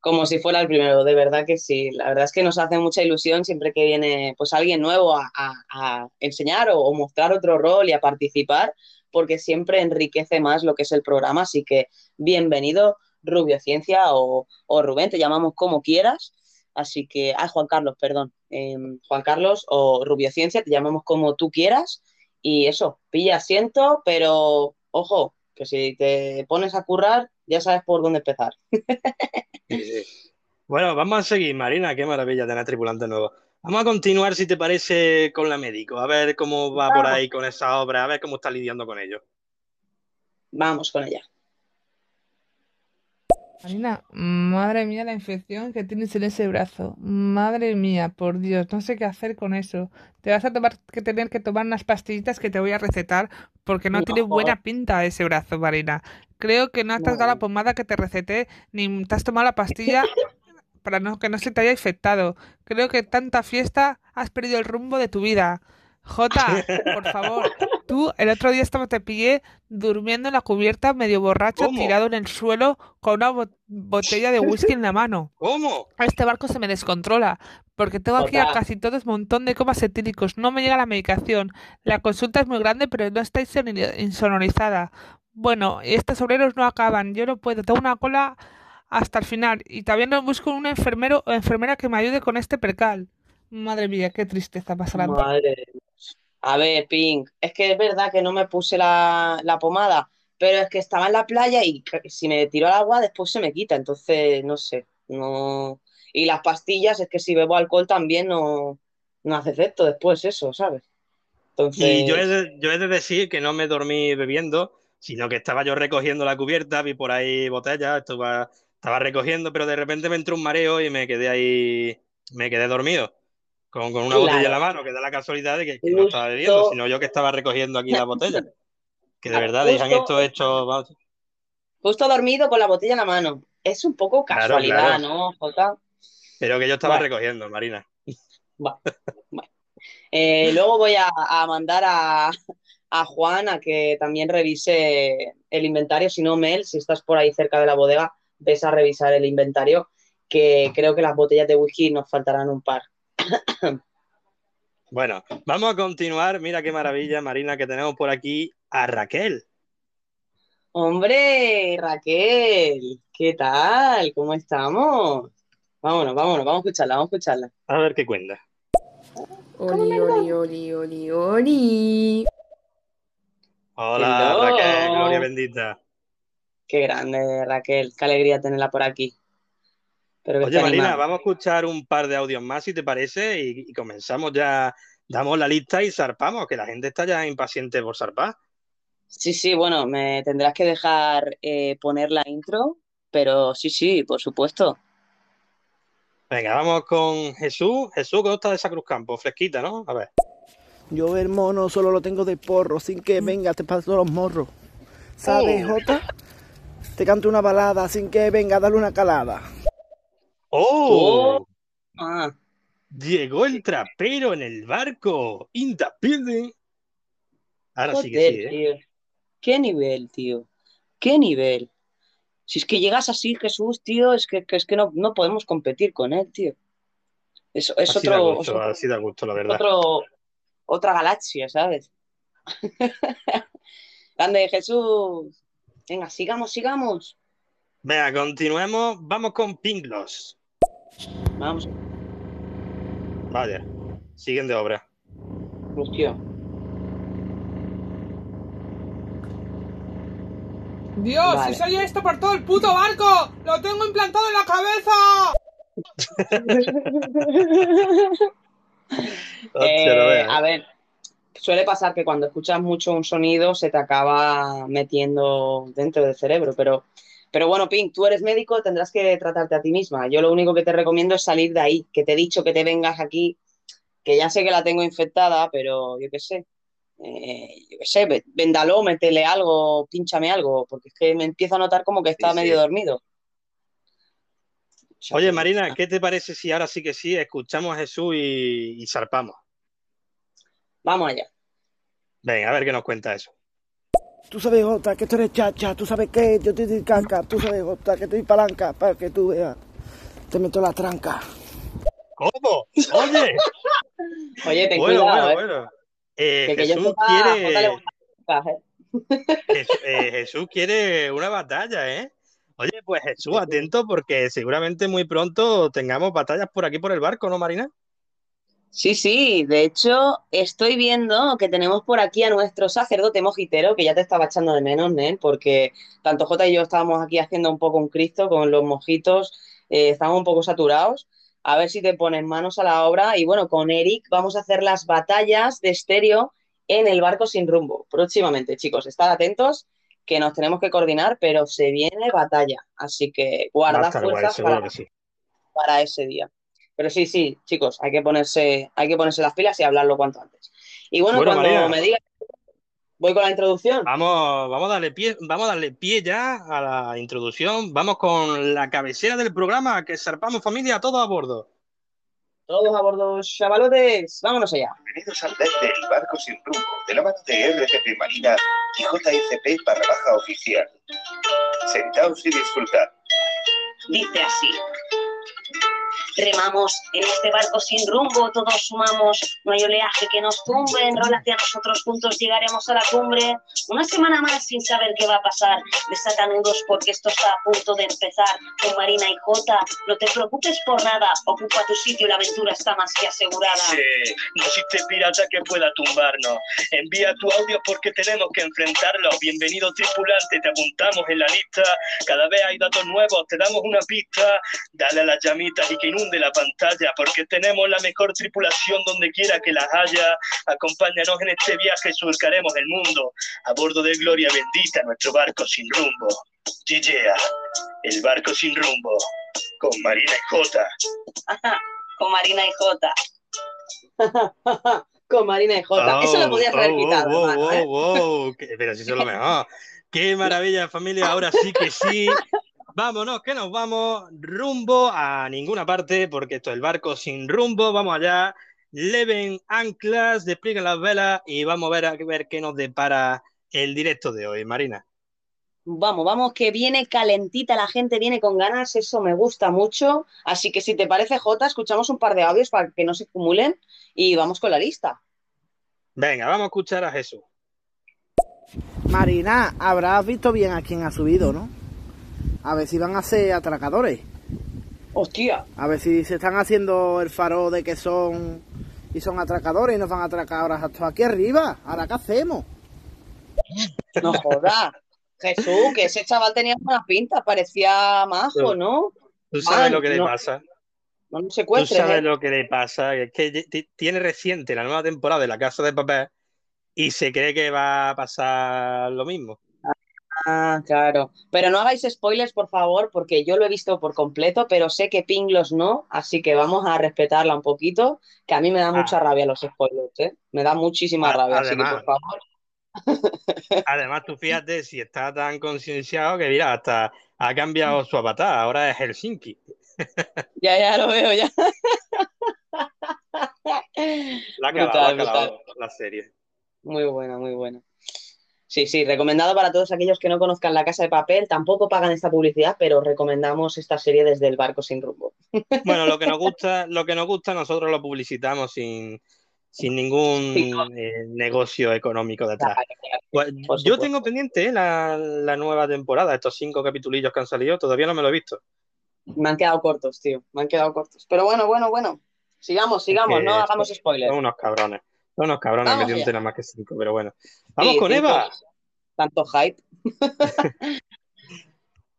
Como si fuera el primero, de verdad que sí. La verdad es que nos hace mucha ilusión siempre que viene pues alguien nuevo a, a- a enseñar o, o mostrar otro rol y a participar, porque siempre enriquece más lo que es el programa. Así que bienvenido, Rubio Ciencia o, o Rubén, te llamamos como quieras. Así que, ah, Juan Carlos, perdón. Em, Juan Carlos o Rubio Ciencia, te llamamos como tú quieras. Y eso, pilla asiento, pero ojo, que si te pones a currar, ya sabes por dónde empezar. Bueno, vamos a seguir, Marina, qué maravilla tener tripulante nuevo. Vamos a continuar, si te parece, con la médico, a ver cómo va por ahí con esa obra, a ver cómo está lidiando con ello. Vamos con ella. Marina, madre mía la infección que tienes en ese brazo. Madre mía, por Dios, no sé qué hacer con eso. Te vas a tomar que tener que tomar unas pastillitas que te voy a recetar porque no tiene buena pinta ese brazo, Marina. Creo que no has dado la pomada que te receté ni te has tomado la pastilla para no, que no se te haya infectado. Creo que tanta fiesta has perdido el rumbo de tu vida. Jota, por favor, tú el otro día estaba, te pillé durmiendo en la cubierta, medio borracho, ¿Cómo? tirado en el suelo, con una bo- botella de whisky en la mano. ¿Cómo? Este barco se me descontrola, porque tengo aquí a casi todos un montón de comas etílicos, no me llega la medicación. La consulta es muy grande, pero no está insonori- insonorizada. Bueno, estos obreros no acaban, yo no puedo, tengo una cola hasta el final, y no busco un enfermero o enfermera que me ayude con este percal. Madre mía, qué tristeza pasarán. Madre. A ver, Pink, es que es verdad que no me puse la, la pomada, pero es que estaba en la playa y que- si me tiro al agua después se me quita, entonces no sé, no. Y las pastillas, es que si bebo alcohol también no, no hace efecto después eso, ¿sabes? Entonces, Y yo he, de, yo he de decir que no me dormí bebiendo, sino que estaba yo recogiendo la cubierta, vi por ahí botellas, estaba, estaba recogiendo, pero de repente me entró un mareo y me quedé ahí, me quedé dormido, con, con una Claro. botella en la mano, que da la casualidad de que, que no estaba bebiendo, sino yo que estaba recogiendo aquí la botella. Que de verdad dejan justo- esto hecho. vamos, justo dormido con la botella en la mano. Es un poco casualidad, claro. ¿no, Jota? Pero que yo estaba Bueno. recogiendo, Marina. Eh, luego voy a, a mandar a, a Juan a que también revise el inventario. Si no, Mel, si estás por ahí cerca de la bodega, ves a revisar el inventario, que creo que las botellas de whisky nos faltarán un par. Bueno, vamos a continuar. Mira qué maravilla, Marina, que tenemos por aquí a Raquel. Hombre, Raquel, ¿qué tal? ¿Cómo estamos? Vámonos, vámonos, vamos a escucharla, vamos a escucharla. A ver qué cuenta. Oli, oli, oli, oli, oli. Hola, Hello. Raquel, gloria bendita. Qué grande, Raquel, qué alegría tenerla por aquí. Que Oye, Marina, vamos a escuchar un par de audios más, si te parece, y, y comenzamos ya, damos la lista y zarpamos, que la gente está ya impaciente por zarpar. Sí, sí, bueno, me tendrás que dejar eh, poner la intro, pero sí, sí, por supuesto. Venga, vamos con Jesús. Jesús, ¿cómo está de esa Cruz Campo? Fresquita, ¿no? A ver. Yo el mono solo lo tengo de porro, sin que venga, te paso los morros. ¿Sabes, Oh. Jota? Te canto una balada sin que venga, dale una calada. ¡Oh! Ah, Llegó el trapero en el barco. In the building. Ahora sí que sí, ¿eh? tío. Qué nivel, tío. Qué nivel. Si es que llegas así, Jesús, tío, es que, que es que no, no podemos competir con él, tío. Es, es Así da otro, gusto, así da gusto, la verdad. otro, otra galaxia, ¿sabes? Grande Jesús. Venga, sigamos, sigamos. Venga, continuemos. Vamos con Pinglos. Vamos, Vaya, siguen de obra. hostia. Dios, Vale. si soy esto por todo el puto barco, lo tengo implantado en la cabeza. Eh, ¿eh? a ver, suele pasar que cuando escuchas mucho un sonido se te acaba metiendo dentro del cerebro, pero, pero bueno, Pink, tú eres médico, tendrás que tratarte a ti misma. Yo lo único que te recomiendo es salir de ahí, que te he dicho que te vengas aquí, que ya sé que la tengo infectada, pero yo qué sé, eh, yo qué sé, véndalo, métele algo, pínchame algo, porque es que me empiezo a notar como que está Sí, sí. medio dormido. Oye, Marina, ¿qué te parece si ahora sí que sí escuchamos a Jesús y, y zarpamos? Vamos allá. Venga, a ver qué nos cuenta eso. Tú sabes, Jota, que tú eres chacha, tú sabes que yo te doy caca, tú sabes, Jota, que te doy palanca para que tú veas. Te meto la tranca. ¿Cómo? Oye, Oye, ten bueno, cuidado, bueno, ¿eh? bueno. Eh, Que, que yo Jesús sepa, quiere, ¿eh? Eh, Jesús quiere una batalla, ¿eh? Oye, pues Jesús, atento porque seguramente muy pronto tengamos batallas por aquí por el barco, ¿no, Marina? Sí, sí, de hecho estoy viendo que tenemos por aquí a nuestro sacerdote mojitero, que ya te estaba echando de menos, Nen, porque tanto Jota y yo estábamos aquí haciendo un poco un Cristo con los mojitos, eh, estábamos un poco saturados. A ver si te pones manos a la obra. Y bueno, con Eric vamos a hacer las batallas de estéreo en el barco sin rumbo próximamente, chicos. Estad atentos que nos tenemos que coordinar, pero se viene batalla. Así que guarda fuerzas sí. para ese día. Pero sí, sí, chicos, hay que ponerse, hay que ponerse las pilas y hablarlo cuanto antes. Y bueno, Bueno, cuando María. me digas, voy con la introducción. Vamos, vamos a darle pie, vamos a darle pie ya a la introducción. Vamos con la cabecera del programa, que zarpamos familia, todos a bordo. Todos a bordo, chavalotes, vámonos allá. Bienvenidos al deck del barco sin rumbo, de la mano de RCP Marina y JFP barra baja oficial. Sentaos y disfrutad. Dice así. Remamos en este barco sin rumbo, todos sumamos, no hay oleaje que nos tumbe, enrola hacia nosotros juntos llegaremos a la cumbre. Una semana más sin saber qué va a pasar, desata nudos porque esto está a punto de empezar. Con Marina y Jota, no te preocupes por nada, ocupa tu sitio, la aventura está más que asegurada. Sí, no existe pirata que pueda tumbarnos. Envía tu audio porque tenemos que enfrentarlo. Bienvenido tripulante, te apuntamos en la lista. Cada vez hay datos nuevos, te damos una pista. Dale a las llamitas y que inunde la pantalla porque tenemos la mejor tripulación donde quiera que las haya. Acompáñanos en este viaje, surcaremos el mundo. A bordo de Gloria Bendita, nuestro barco sin rumbo. Gigea, el barco sin rumbo. Con Marina y Jota. Con Marina y Jota. con Marina y Jota. Eso lo podías haber oh, quitado, oh, oh, ¿eh? oh, pero si eso es lo mejor. Qué maravilla, familia. Ahora sí que sí. Vámonos, que nos vamos rumbo a ninguna parte, porque esto es el barco sin rumbo. Vamos allá. leven anclas, desplieguen las velas y vamos a ver, a ver qué nos depara el directo de hoy, Marina. Vamos, vamos, que viene calentita, la gente viene con ganas, eso me gusta mucho. Así que si te parece, Jota, escuchamos un par de audios para que no se acumulen y vamos con la lista. Venga, vamos a escuchar a Jesús. Marina, habrás visto bien a quién ha subido, ¿no? A ver si van a ser atracadores. Hostia. A ver si se están haciendo el faro de que son y son atracadores y nos van a atracar ahora hasta aquí arriba. ¿Ahora qué hacemos? No jodas. Jesús, que ese chaval tenía buena pinta, parecía majo, ¿no? Tú sabes Man, lo que le no- pasa. No lo Tú secuestres, sabes ¿eh? lo que le pasa. Es que tiene reciente la nueva temporada de La Casa de Papel y se cree que va a pasar lo mismo. Ah, claro. Pero no hagáis spoilers, por favor, porque yo lo he visto por completo, pero sé que Pinglos no, así que vamos a respetarla un poquito, que a mí me da mucha rabia los spoilers, ¿eh? Me da muchísima rabia, así que además- por favor. Además, tú fíjate si está tan concienciado que, mira, hasta ha cambiado su avatar. Ahora es Helsinki. Ya, ya lo veo, ya. La ha acabado, brutal. la serie. Muy buena, muy buena. Sí, sí, recomendado para todos aquellos que no conozcan La Casa de Papel. Tampoco pagan esta publicidad, pero recomendamos esta serie desde el barco sin rumbo. Bueno, lo que nos gusta, lo que nos gusta nosotros lo publicitamos sin, sin ningún eh, negocio económico detrás. Pues, yo tengo pendiente eh, la, la nueva temporada, estos cinco capitulillos que han salido, todavía no me lo he visto. Me han quedado cortos, tío. Me han quedado cortos. Pero bueno, bueno, bueno. Sigamos, sigamos, Que no hagamos spoilers. Son unos cabrones. Son unos cabrones Vamos metiéndote allá. nada más que cinco, pero bueno. Vamos Sí, con cinco. Eva. Tanto hype.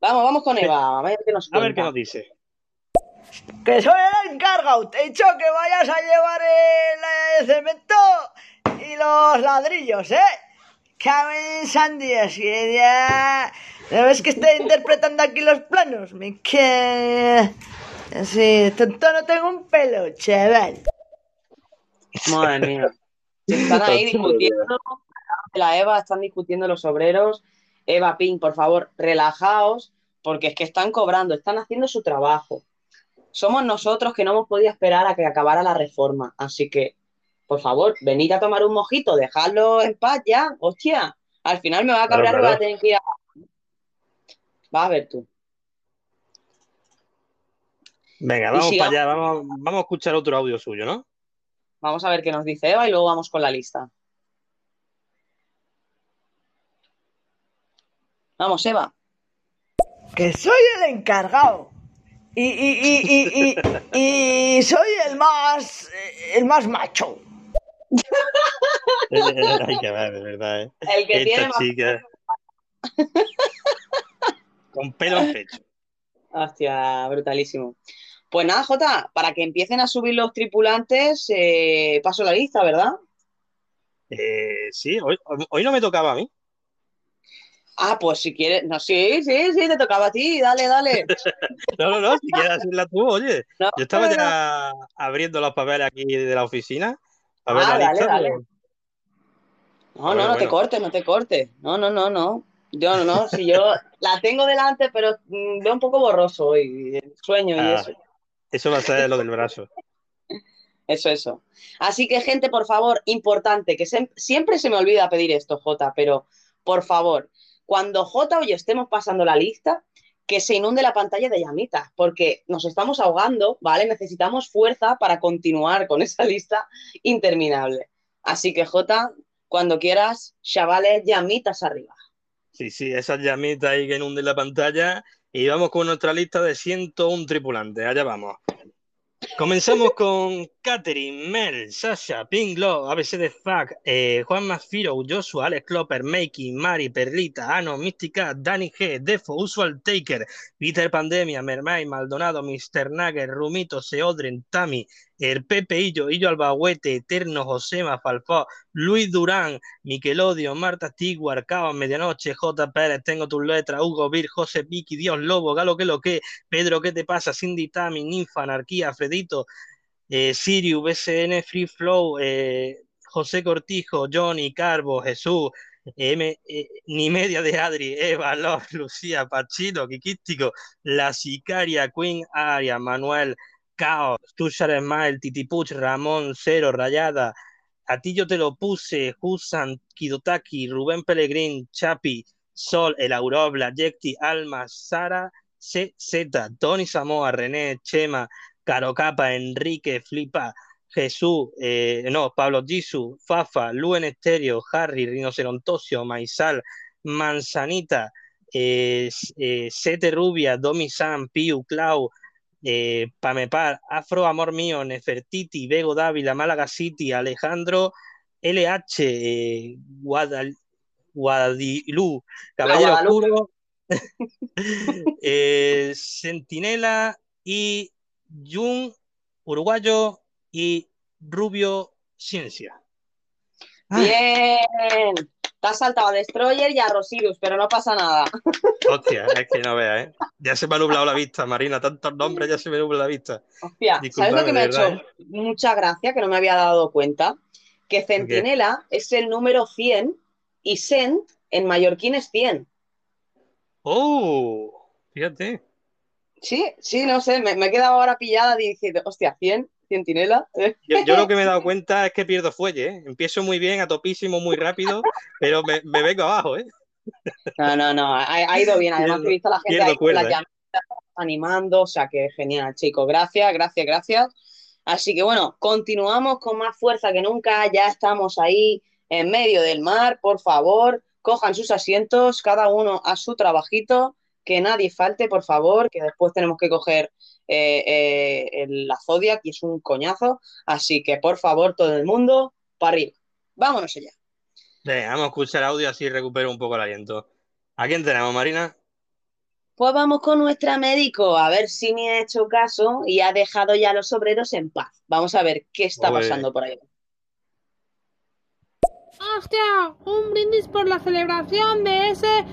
vamos, vamos con Eva. A ver qué nos A ver qué cuenta. nos dice. Que soy el encargado. Te he dicho que vayas a llevar el, cemento y los ladrillos, ¿eh? Caben sandías y ya... ¿No ves que estoy interpretando aquí los planos? Me que... Sí, tonto no tengo un pelo, chaval. Madre mía. Están ahí discutiendo. La Eva, están discutiendo los obreros. Eva Pink, por favor, relajaos, porque es que están cobrando, están haciendo su trabajo. Somos nosotros que no hemos podido esperar a que acabara la reforma. Así que, por favor, venid a tomar un mojito, dejadlo en paz ya. Hostia, al final me va a Claro, cabrear y voy claro. a tener que ir a... Vas a ver tú. Venga, Y vamos para allá, vamos, vamos a escuchar otro audio suyo, ¿no? Vamos a ver qué nos dice Eva y luego vamos con la lista. Vamos, Eva. Que soy el encargado. Y, y, y, y, y, y soy el más... eh, el más macho. Hay que ver, de verdad, ¿eh? El que Esta tiene más- chica. Con pelo en pecho. Hostia, brutalísimo. Pues nada, Jota, para que empiecen a subir los tripulantes, eh, paso la lista, ¿verdad? Eh, sí, hoy, hoy no me tocaba a mí. Ah, pues si quieres, no, sí, sí, sí, te tocaba a ti, dale, dale. No, no, no, si quieres hacerla tú, oye. No, Yo estaba no, ya abriendo los papeles aquí de la oficina. A ver Ah, la dale, lista. dale. pero- No, Bueno, no, no te cortes, no te cortes. No, no, no, no. Yo no, no, si yo la tengo delante, pero mm, veo un poco borroso hoy, el sueño y Ah, eso. Eso va a ser lo del brazo. Eso, eso. Así que, gente, por favor, importante, que se- siempre se me olvida pedir esto, Jota, pero por favor, cuando Jota o yo estemos pasando la lista, que se inunde la pantalla de llamitas, porque nos estamos ahogando, ¿vale? Necesitamos fuerza para continuar con esa lista interminable. Así que, Jota, cuando quieras, chavales, llamitas arriba. Sí, sí, esas llamitas ahí que inunden la pantalla. Y vamos con nuestra lista de 101 tripulantes. Allá vamos. Comenzamos con Catherine, Mel, Sasha, Pinglo, ABC de Fuck, eh, Juan Masfiro, Joshua, Alex Klopper, Makey, Mari, Perlita, Ano, Mystica, Danny G, Defo, Usual Taker, Peter Pandemia, Mermaid, Maldonado, Mr. Nagger, Rumito, Seodren, Tami, el Pepe Illo, Illo Albahuete, Eterno, Josema, Falfó, Luis Durán, Miquelodio, Marta Tiguar, Cabas, Medianoche, J. Pérez, Tengo tus letras, Hugo Vir, José Vicky, Dios Lobo, Galo que lo que, Pedro, ¿qué te pasa? Cindy Tami, Ninfa, Anarquía, Fredito, eh, Sirius, BCN, Free Flow, eh, José Cortijo, Johnny, Carbo, Jesús, M, eh, Ni Media de Adri, Eva, Lor, Lucía, Pachito, Kikístico, La Sicaria, Queen, Aria, Manuel, Caos, Tushar Smile, Titipuch, Ramón, Cero, Rayada, A ti yo te lo puse, Husan, Kidotaki, Rubén Pellegrín, Chapi, Sol, El Aurobla, Yekti, Alma, Sara, CZ, Tony Samoa, René, Chema, Caro Capa, Enrique, Flipa, Jesús, eh, no, Pablo Gisu, Fafa, Luen Estéreo, Harry, Rinocerontosio, Maisal, Manzanita, eh, eh, Sete Rubia, Domi Sam, Piu, Clau, Pamepar, Afro Amor Mío, Nefertiti, Vego Dávila, Málaga City, Alejandro, LH, Guadal- Guadilú, Caballero. Oscuro, Centinela y Jun, Uruguayo y Rubio Ciencia. Bien. Te has saltado a Destroyer y a Rosirus, pero no pasa nada. Hostia, es que no veas, ¿eh? Ya se me ha nublado la vista, Marina, tantos nombres ya se me nubla la vista. Hostia, ¿sabes lo que me ha hecho mucha gracia, que no me había dado cuenta? Que ¿Qué? Centinela es el número 100 y Cent en mallorquín es 100. ¡Oh! Fíjate. Sí, sí, no sé, me, me he quedado ahora pillada diciendo, hostia, 100, Centinela. Yo, yo lo que me he dado cuenta es que pierdo fuelle, ¿eh? Empiezo muy bien, a topísimo, muy rápido, pero me, me vengo abajo, ¿eh? No, no, no, ha, ha ido bien. Además, Pierdo- he visto a la gente con cuerda, ¿eh? animando, o sea que genial, chicos. Gracias, gracias, gracias. Así que bueno, continuamos con más fuerza que nunca. Ya estamos ahí en medio del mar. Por favor, cojan sus asientos, cada uno a su trabajito, que nadie falte, por favor, que después tenemos que coger eh, eh, la Zodiac y es un coñazo. Así que por favor, todo el mundo, para arriba. Vámonos allá. Venga, vamos a escuchar audio así recupero un poco el aliento. ¿A quién tenemos, Marina? Pues vamos con nuestra médico, a ver si me ha hecho caso y ha dejado ya a los obreros en paz. Vamos a ver qué está Pues- pasando por ahí. ¡Hostia! Un brindis por la celebración de ese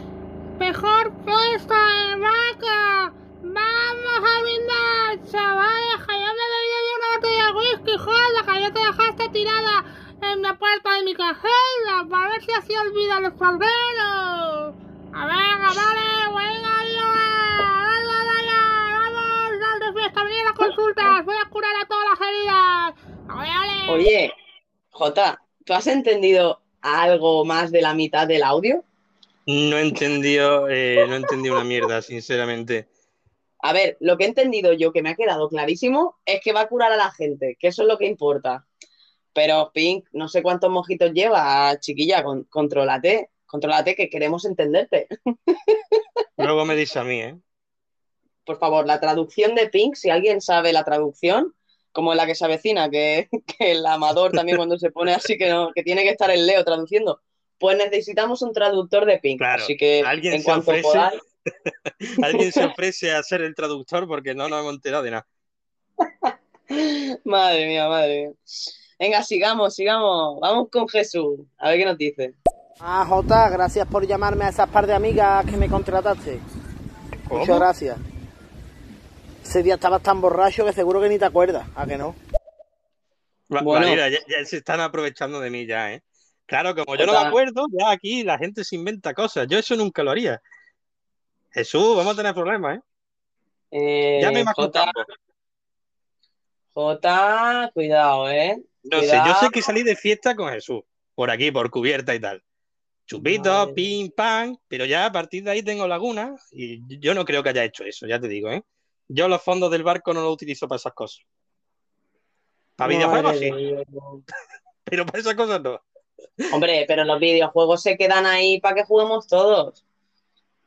mejor fiesta de vaca. ¡Vamos a brindar, chavales! Que yo me yo una botella de whisky, joder, que te dejaste tirada en la puerta de mi cajera para ver si así olvidan los obreros. A ver, vale, venga, venga, venga, venga, vamos, dale fiesta, venid a las consultas, voy a curar a todas las heridas. Oye, Jota, ¿tú has entendido algo más de la mitad del audio? No he entendido, eh, no he entendido una mierda, sinceramente. A ver, lo que he entendido yo, que me ha quedado clarísimo, es que va a curar a la gente, que eso es lo que importa. Pero Pink, no sé cuántos mojitos lleva, chiquilla, con, contrólate, contrólate, que queremos entenderte. Luego me dice a mí, ¿eh? Por favor, la traducción de Pink, si alguien sabe la traducción, como la que se avecina, que, que el amador también cuando se pone así, que, no, que tiene que estar el Leo traduciendo, pues necesitamos un traductor de Pink. Claro, así que alguien en se cuanto ofrece. podáis, Alguien se ofrece a ser el traductor porque no nos hemos enterado de nada. madre mía, madre mía. Venga, sigamos, sigamos. Vamos con Jesús. A ver qué nos dice. Ah, Jota, gracias por llamarme a esas par de amigas que me contrataste. ¿Cómo? Muchas gracias. Ese día estabas tan borracho que seguro que ni te acuerdas. ¿A que no? Va- Bueno. Valera, ya, ya se están aprovechando de mí ya, ¿eh? Claro, como yo no me acuerdo, ya aquí la gente se inventa cosas. Yo eso nunca lo haría. Jesús, vamos a tener problemas, ¿eh? Eh, más Jota, campo. Jota, cuidado, ¿eh? No sé, yo sé que salí de fiesta con Jesús, por aquí, por cubierta y tal. Chupito, Madre. pim, pam, pero ya a partir de ahí tengo lagunas y yo no creo que haya hecho eso, ya te digo, ¿eh? Yo los fondos del barco no los utilizo para esas cosas. Para videojuegos sí, pero para esas cosas no. Hombre, pero los videojuegos se quedan ahí para que juguemos todos.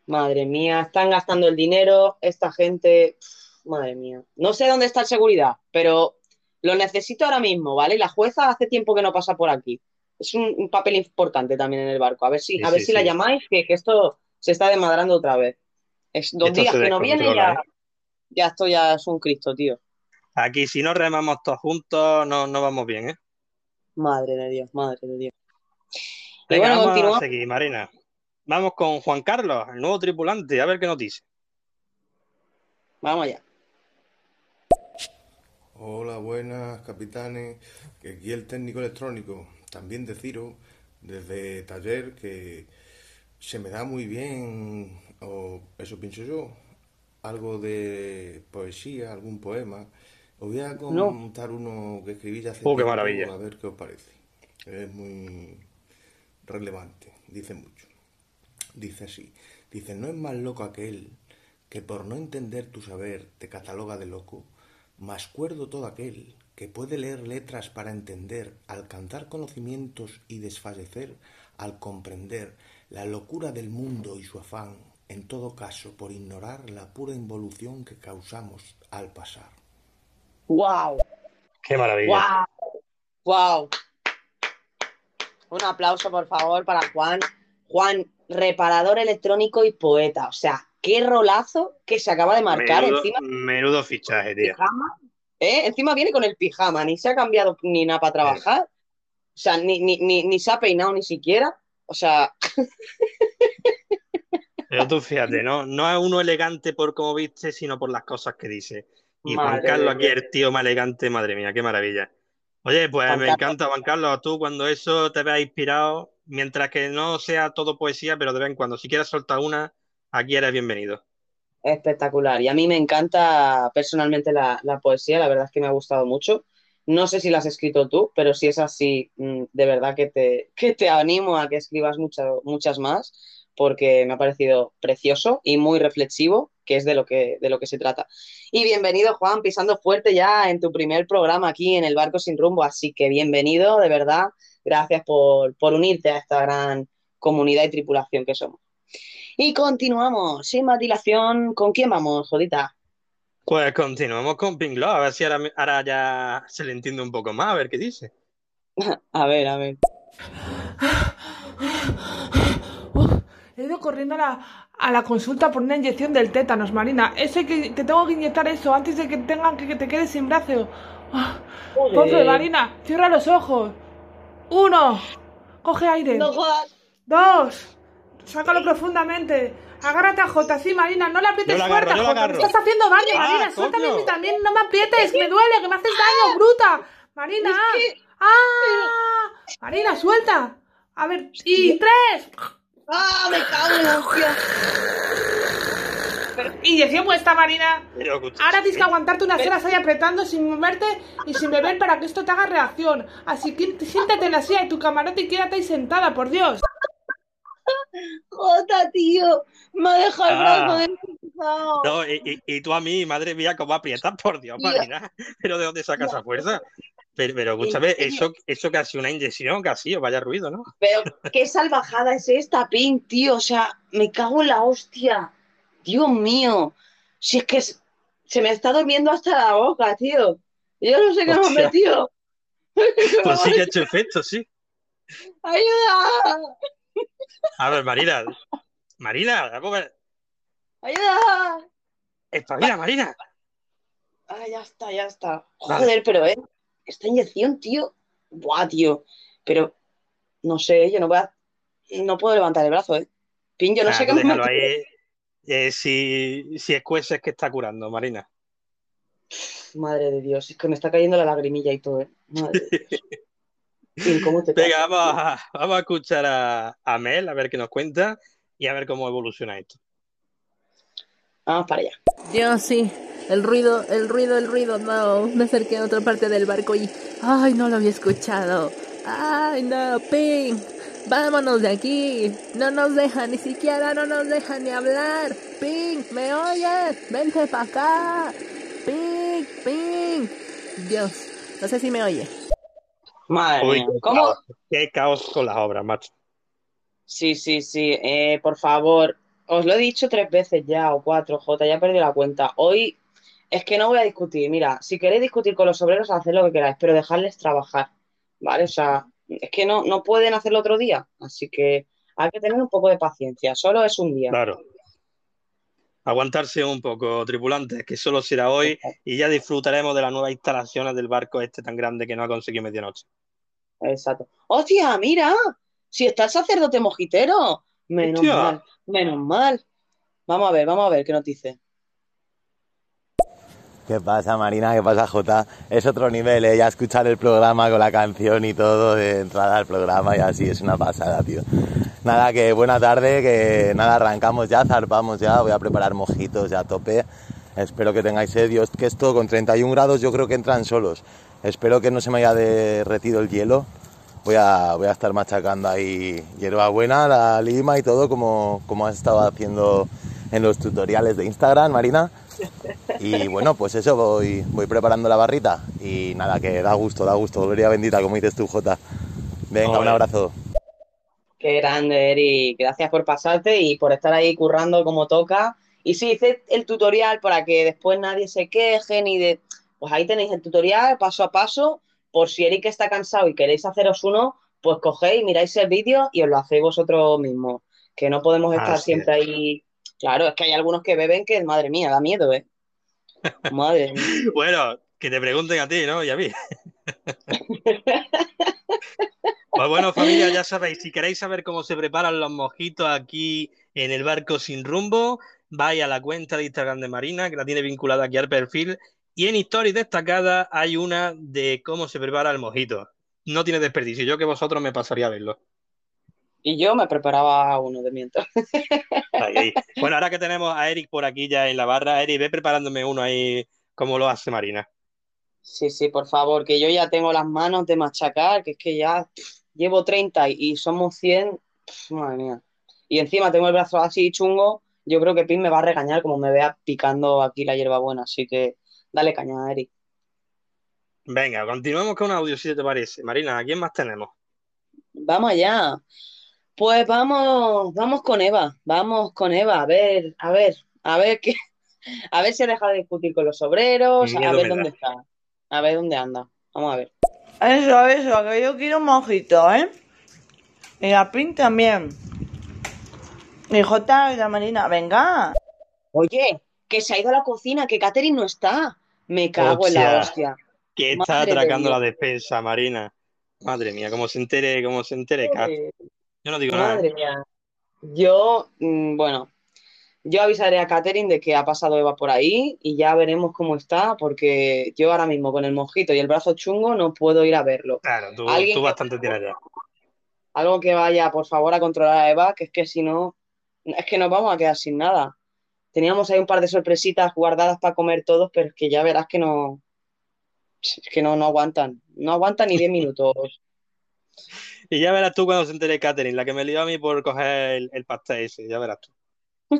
Madre mía, están gastando el dinero, esta gente. Madre mía. No sé dónde está el seguridad, pero lo necesito ahora mismo, ¿vale? La jueza hace tiempo que no pasa por aquí. Es un, un papel importante también en el barco. A ver si, Sí, a ver sí, si la llamáis, que, que esto se está desmadrando otra vez. Es dos Esto días que no viene ya, ¿eh? ya esto ya es un Cristo, tío. Aquí si no remamos todos juntos no, no vamos bien, ¿eh? Madre de Dios, madre de Dios. Venga, bueno, vamos a continuamos. seguir, Marina. Vamos con Juan Carlos, el nuevo tripulante, a ver qué nos dice. Vamos allá. Hola, buenas, capitanes. Que aquí el técnico electrónico, también deciros desde taller que se me da muy bien, o eso pienso yo, algo de poesía, algún poema, Os voy a No. contar uno que escribí ya hace Oh, qué tiempo, maravilla. a ver qué os parece. Es muy relevante, dice mucho. Dice así, dice, no es más loco aquel que por no entender tu saber te cataloga de loco, más cuerdo todo aquel que puede leer letras para entender, alcanzar conocimientos y desfallecer al comprender la locura del mundo y su afán, en todo caso por ignorar la pura involución que causamos al pasar. ¡Wow! Qué maravilla. ¡Wow! ¡Wow! Un aplauso, por favor, para Juan. Juan, reparador electrónico y poeta. O sea, qué rolazo que se acaba de marcar. Menudo, Encima, menudo fichaje, tío. pijama, ¿eh? Encima viene con el pijama, ni se ha cambiado ni nada para trabajar. O sea, ni, ni, ni, ni se ha peinado ni siquiera. O sea, Pero tú fíjate, no, no es uno elegante por cómo viste, sino por las cosas que dice. Y Juan Carlos aquí, el tío más elegante, madre mía, qué maravilla. Oye, pues Juan me Carlos. encanta, Juan Carlos, tú cuando eso te veas inspirado, mientras que no sea todo poesía, pero de vez en cuando, si quieres soltar una, aquí eres bienvenido. espectacular. Y a mí me encanta personalmente la, la poesía, la verdad es que me ha gustado mucho. No sé si la has escrito tú, pero si es así, mm, de verdad que te, que te animo a que escribas mucho- muchas más, porque me ha parecido precioso y muy reflexivo, que es de lo que, de lo que se trata. Y bienvenido, Juan, pisando fuerte ya en tu primer programa aquí en El Barco Sin Rumbo. Así que bienvenido, de verdad. Gracias por, por unirte a esta gran comunidad y tripulación que somos. Y continuamos, sin más dilación. ¿Con quién vamos, Jodita? Pues continuamos con Pink Love, a ver si ahora, ahora ya se le entiende un poco más, a ver qué dice. A ver, a ver. He ido corriendo a la, a la consulta por una inyección del tétanos, Marina. Ese que te tengo que inyectar eso antes de que tengan que, que te quedes sin brazo. Ah. Ponce, Marina, cierra los ojos. Uno, coge aire. No jodas. Dos, sácalo profundamente. Agárrate a Jota, sí, Marina, no le aprietes la fuerte agarro, la Jota. Me estás haciendo daño, Ah, Marina. Suéltame a mí también, no me aprietes, me duele, que me haces daño, bruta. Marina, ¡ah! Marina, suelta. A ver, y tres. ¡Ah, me cago en la hostia! Inyección puesta, Marina. Pero, escucha, Ahora tienes que aguantarte unas horas ahí apretando sin moverte y sin beber para que esto te haga reacción. Así que siéntate en la silla de tu camarote y quédate ahí sentada, por Dios. Jota, tío, me ha dejado el Ah. brazo destrozado. No, y, y- y tú a mí, madre mía, cómo aprietas, por Dios. Marina. Pero ¿de dónde sacas esa fuerza? Pero, pero escúchame, eso, eso casi una inyección, casi, vaya ruido, ¿no? Pero qué salvajada es esta, Pink, tío. O sea, me cago en la hostia. Dios mío. Si es que es- se me está durmiendo hasta la boca, tío. Yo no sé qué me ha metido. Pues sí que ha hecho efecto, sí. ¡Ayuda! A ver, Marina. Marina, ver. ¡Ayuda! Espabila, Marina. Ah, ya está, ya está. Vale. Joder, pero eh, esta inyección, tío. Buah, tío. Pero no sé, yo no voy a. No puedo levantar el brazo, eh. Pin, yo no Ah, sé qué me ahí. Eh, si, si es Cueses que está curando, Marina. Madre de Dios, es que me está cayendo la lagrimilla y todo, eh. Madre de Dios. Pin, ¿cómo te Venga, vamos a, vamos a escuchar a, a Mel, a ver qué nos cuenta y a ver cómo evoluciona esto. Vamos para allá. Dios, sí. El ruido, el ruido, el ruido. No, me acerqué a otra parte del barco y... ¡Ay, no lo había escuchado! ¡Ay, no, Ping! ¡Vámonos de aquí! No nos dejan, ni siquiera no nos dejan ni hablar. ¡Ping! ¿Me oyes? ¡Vente para acá! ¡Ping! ¡Ping! Dios, no sé si me oye. Madre Uy, qué ¿Cómo? caos, qué caos con las obras, macho. Sí, sí, sí. Eh, por favor, os lo he dicho tres veces ya o cuatro, Jota, ya he perdido la cuenta. Hoy es que no voy a discutir. Mira, si queréis discutir con los obreros, haced lo que queráis, pero dejadles trabajar, ¿vale? O sea, es que no, no pueden hacerlo otro día, así que hay que tener un poco de paciencia. Solo es un día. Claro. Aguantarse un poco, tripulantes, que solo será hoy y ya disfrutaremos de las nuevas instalaciones del barco este tan grande que no ha conseguido medianoche. Exacto. ¡Hostia, mira! Si está el sacerdote mojitero. Menos Hostia. mal, menos mal. Vamos a ver, vamos a ver qué nos dice. ¿Qué pasa, Marina? ¿Qué pasa, Jota? Es otro nivel, ¿eh? Ya escuchar el programa con la canción y todo de entrada al programa y así, es una pasada, tío. Nada, que buena tarde, que nada, arrancamos ya, zarpamos ya, voy a preparar mojitos ya a tope. Espero que tengáis sed. Es que esto con 31 grados yo creo que entran solos. Espero que no se me haya derretido el hielo. Voy a, voy a estar machacando ahí hierbabuena, la lima y todo como, como has estado haciendo en los tutoriales de Instagram, Marina. Y bueno, pues eso, voy, voy preparando la barrita. Y nada, que da gusto, da gusto. Gloria bendita, como dices tú, Jota. Venga, un abrazo. Qué grande, Eric. Gracias por pasarte y por estar ahí currando como toca. Y sí, hice el tutorial para que después nadie se queje ni de... Pues ahí tenéis el tutorial paso a paso. Por si Eric está cansado y queréis haceros uno, pues cogéis, miráis el vídeo y os lo hacéis vosotros mismos. Que no podemos estar Así siempre ahí... Claro, es que hay algunos que beben que, madre mía, da miedo, ¿eh? Madre mía. Bueno, que te pregunten a ti, ¿no? Y a mí. Pues bueno, familia, ya sabéis, si queréis saber cómo se preparan los mojitos aquí en el barco sin rumbo, vais a la cuenta de Instagram de Marina, que la tiene vinculada aquí al perfil, y en Stories destacadas hay una de cómo se prepara el mojito. No tiene desperdicio, yo que vosotros me pasaría a verlo. Y yo me preparaba uno de mientras. Ahí, ahí. Bueno, ahora que tenemos a Eric por aquí ya en la barra, Eric, ve preparándome uno ahí como lo hace Marina. Sí, sí, por favor, que yo ya tengo las manos de machacar, que es que ya pff, llevo 30 y, somos 100, pff, madre mía. Y encima tengo el brazo así chungo, yo creo que Pin me va a regañar como me vea picando aquí la hierbabuena, así que dale caña, Eric. Venga, continuemos con un audio, si te parece. Marina, ¿a quién más tenemos? Vamos allá. Pues vamos, vamos con Eva, vamos con Eva, a ver, a ver, a ver qué, a ver si ha dejado de discutir con los obreros, a ver dónde da. está, a ver dónde anda. Vamos a ver. Eso, eso, que yo quiero un mojito, ¿eh? Y la Pin también. Y Jota y la Marina, venga. Oye, que se ha ido a la cocina, que Catherine no está. Me cago en la Hostia. Que está Madre atracando la despensa, Marina. Madre mía, como se entere, como se entere, Kat. Yo no digo nada. Madre mía. Yo, mm, bueno, yo avisaré a Catherine de que ha pasado Eva por ahí y ya veremos cómo está, porque yo ahora mismo con el mojito y el brazo chungo no puedo ir a verlo. Claro, tú, Alguien tú que- bastante tienes ya. Algo que vaya, por favor, a controlar a Eva, que es que si no, es que nos vamos a quedar sin nada. Teníamos ahí un par de sorpresitas guardadas para comer todos, pero es que ya verás que no, es que no, no aguantan, no aguantan ni 10 minutos. Y ya verás tú cuando se entere Catherine, la que me lió a mí por coger el, el pastel ese, ya verás tú.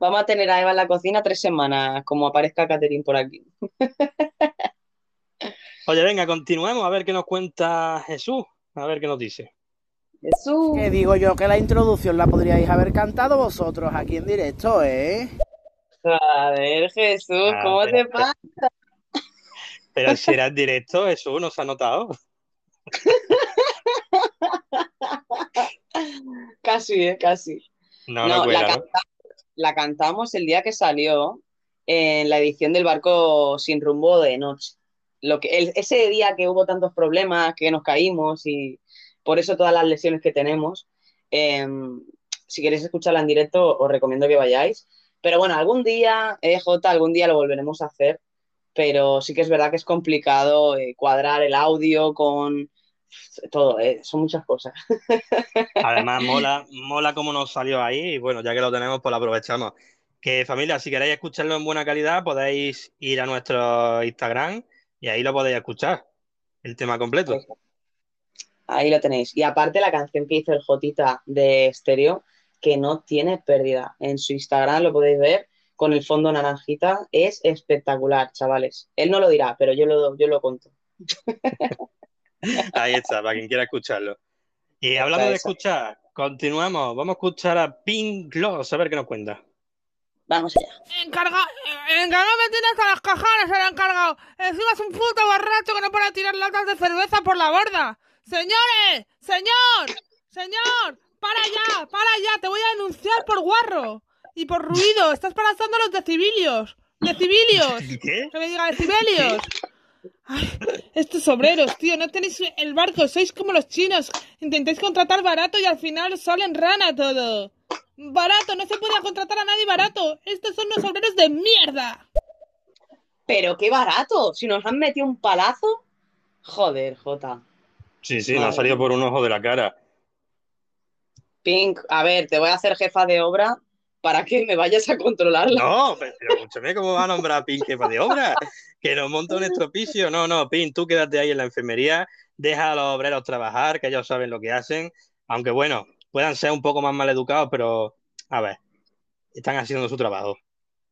Vamos a tener a Eva en la cocina tres semanas, como aparezca Catherine por aquí. Oye, venga, continuemos a ver qué nos cuenta Jesús, a ver qué nos dice. Jesús. Que digo yo que la introducción la podríais haber cantado vosotros aquí en directo, ¿eh? Joder, Jesús, ¿cómo Ah, te pero- pasa? Pero si era en directo, Jesús, ¿no se ha notado? Casi, eh, casi. No, No, no, cuela, la, ¿no? canta- la cantamos el día que salió en la edición del barco sin rumbo de noche. Lo que, el- ese día que hubo tantos problemas, que nos caímos y por eso todas las lesiones que tenemos, em, si queréis escucharla en directo, os recomiendo que vayáis. Pero bueno, algún día, eh, Jota, algún día lo volveremos a hacer, pero sí que es verdad que es complicado eh, cuadrar el audio con todo, eh, son muchas cosas. Además, mola, mola cómo nos salió ahí y bueno, ya que lo tenemos, pues lo aprovechamos. Que familia, si queréis escucharlo en buena calidad, podéis ir a nuestro Instagram y ahí lo podéis escuchar, el tema completo. Ahí lo tenéis. Y aparte la canción que hizo el Jotita de Estéreo, que no tiene pérdida. En su Instagram lo podéis ver con el fondo naranjita. Es espectacular, chavales. Él no lo dirá, pero yo lo, yo lo conto. Ahí está, para quien quiera escucharlo. Y hablando de escuchar, continuamos. Vamos a escuchar a Pink Gloss, a ver qué nos cuenta. Vamos allá. Encarga... eh, Encargado me tiene hasta las cajones el encargado. Encima es un puto borracho que no para tirar latas de cerveza por la borda. Señores, señor, señor, para ya, para ya, te voy a denunciar por guarro y por ruido. Estás pasando los decibelios. Decibelios. ¿Qué? Que me diga decibelios. Ay, estos obreros, tío, no tenéis el barco, sois como los chinos. Intentáis contratar barato y al final salen rana todo. Barato, no se puede contratar a nadie barato. Estos son los obreros de mierda. Pero qué barato. Si nos han metido un palazo. Joder, Jota. Sí, sí, nos ha salido por un ojo de la cara. Pink, a ver, te voy a hacer jefa de obra, para que me vayas a controlarla. No, pero, pero escúchame cómo va a nombrar a Pin jefa de obra, que nos monta un estropicio. No, no, Pin, tú quédate ahí en la enfermería, deja a los obreros trabajar, que ellos saben lo que hacen, aunque bueno, puedan ser un poco más mal educados, pero a ver, están haciendo su trabajo.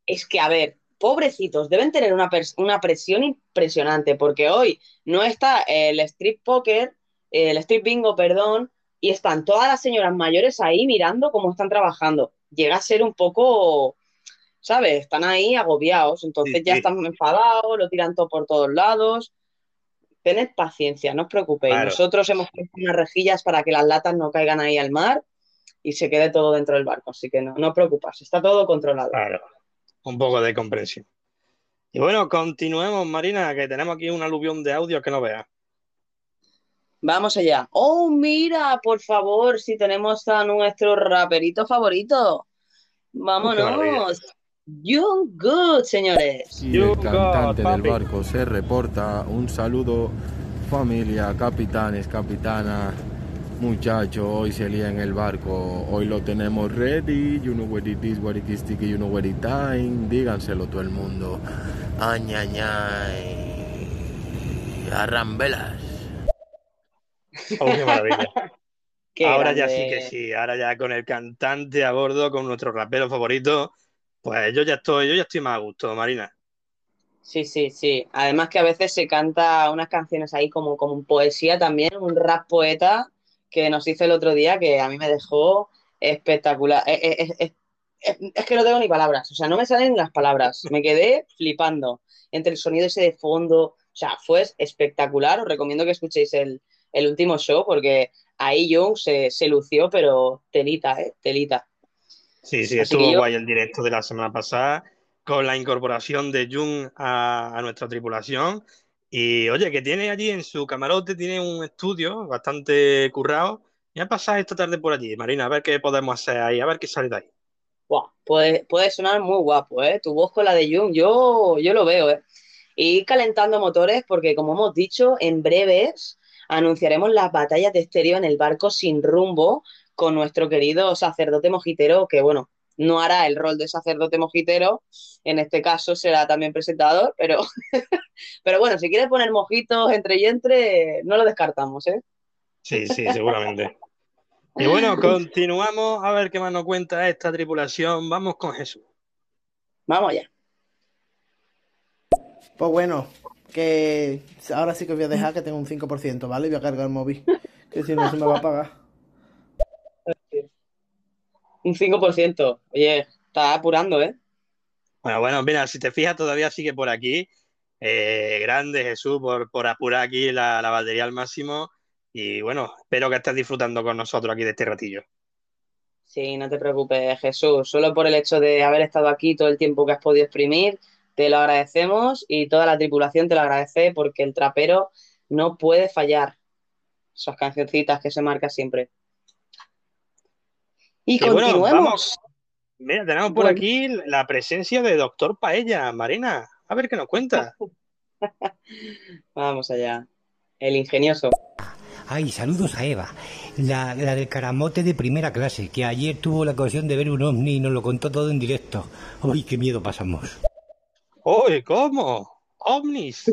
Es que, a ver, pobrecitos, deben tener una, una presión impresionante, porque hoy no está el strip poker, el strip bingo, perdón, y están todas las señoras mayores ahí mirando cómo están trabajando. Llega a ser un poco, ¿sabes? Están ahí agobiados, entonces Sí, ya sí. están enfadados, lo tiran todo por todos lados. Tened paciencia, no os preocupéis. Claro. Nosotros hemos puesto unas rejillas para que las latas no caigan ahí al mar y se quede todo dentro del barco, así que no, no os preocupéis, está todo controlado. Claro, un poco de comprensión. Y bueno, continuemos, Marina, que tenemos aquí un aluvión de audio que no veas. Vamos allá. Oh, mira, por favor, si tenemos a nuestro raperito favorito. Vámonos. Young Good, señores. Y el cantante del barco se reporta. Un saludo, familia, capitanes, capitana, muchachos. Hoy se lía en el barco. Hoy lo tenemos ready. You know what it is, what it is, sticky, you know what it time. Díganselo todo el mundo. Añañay. Arrambelas. Oh, qué maravilla. Qué ahora ya sí que sí, ahora ya con el cantante a bordo, con nuestro rapero favorito, pues yo ya estoy, yo ya estoy más a gusto, Marina. Sí, sí, sí. Además que a veces se canta unas canciones ahí como, como en poesía también, un rap poeta que nos hizo el otro día que a mí me dejó espectacular. Eh, eh, eh, es que no tengo ni palabras, o sea, no me salen las palabras. Me quedé flipando entre el sonido ese de fondo. O sea, fue espectacular. Os recomiendo que escuchéis el, el último show porque ahí Jung se, se lució, pero telita, ¿eh? Telita. Sí, sí, Así estuvo yo- guay el directo de la semana pasada con la incorporación de Jung a, a nuestra tripulación. Y oye, que tiene allí en su camarote, tiene un estudio bastante currado. Ya pasar esta tarde por allí, Marina, a ver qué podemos hacer ahí, a ver qué sale de ahí. Buah, puede, puede sonar muy guapo, ¿eh? Tu voz con la de Jung, yo, yo lo veo, ¿eh? Y calentando motores porque, como hemos dicho, en breves anunciaremos las batallas de estéreo en el barco sin rumbo con nuestro querido sacerdote mojitero, que, bueno, no hará el rol de sacerdote mojitero, en este caso será también presentador, pero, pero bueno, si quieres poner mojitos entre y entre, no lo descartamos, ¿eh? Sí, sí, seguramente. Y bueno, continuamos a ver qué más nos cuenta esta tripulación. Vamos con Jesús. Vamos allá. Pues bueno, que ahora sí que os voy a dejar que tengo un 5%, ¿vale? Voy a cargar el móvil, que si no se me va a pagar. Un 5%. Oye, está apurando, ¿eh? Bueno, bueno, mira, si te fijas, todavía sigue por aquí. Eh, grande Jesús por, por apurar aquí la, la batería al máximo. Y bueno, espero que estés disfrutando con nosotros aquí de este ratillo. Sí, no te preocupes, Jesús. Solo por el hecho de haber estado aquí todo el tiempo que has podido exprimir, te lo agradecemos y toda la tripulación te lo agradece porque el trapero no puede fallar. Esas cancioncitas que se marca siempre. Y Que bueno, continuemos. vamos. Mira, tenemos por Bueno. aquí la presencia de Doctor Paella, Marina. A ver qué nos cuenta. Vamos allá. El ingenioso. Ay, saludos a Eva, la, la del caramote de primera clase, que ayer tuvo la ocasión de ver un ovni y nos lo contó todo en directo. Uy, qué miedo pasamos. ¡Uy, cómo! ¡Ovnis!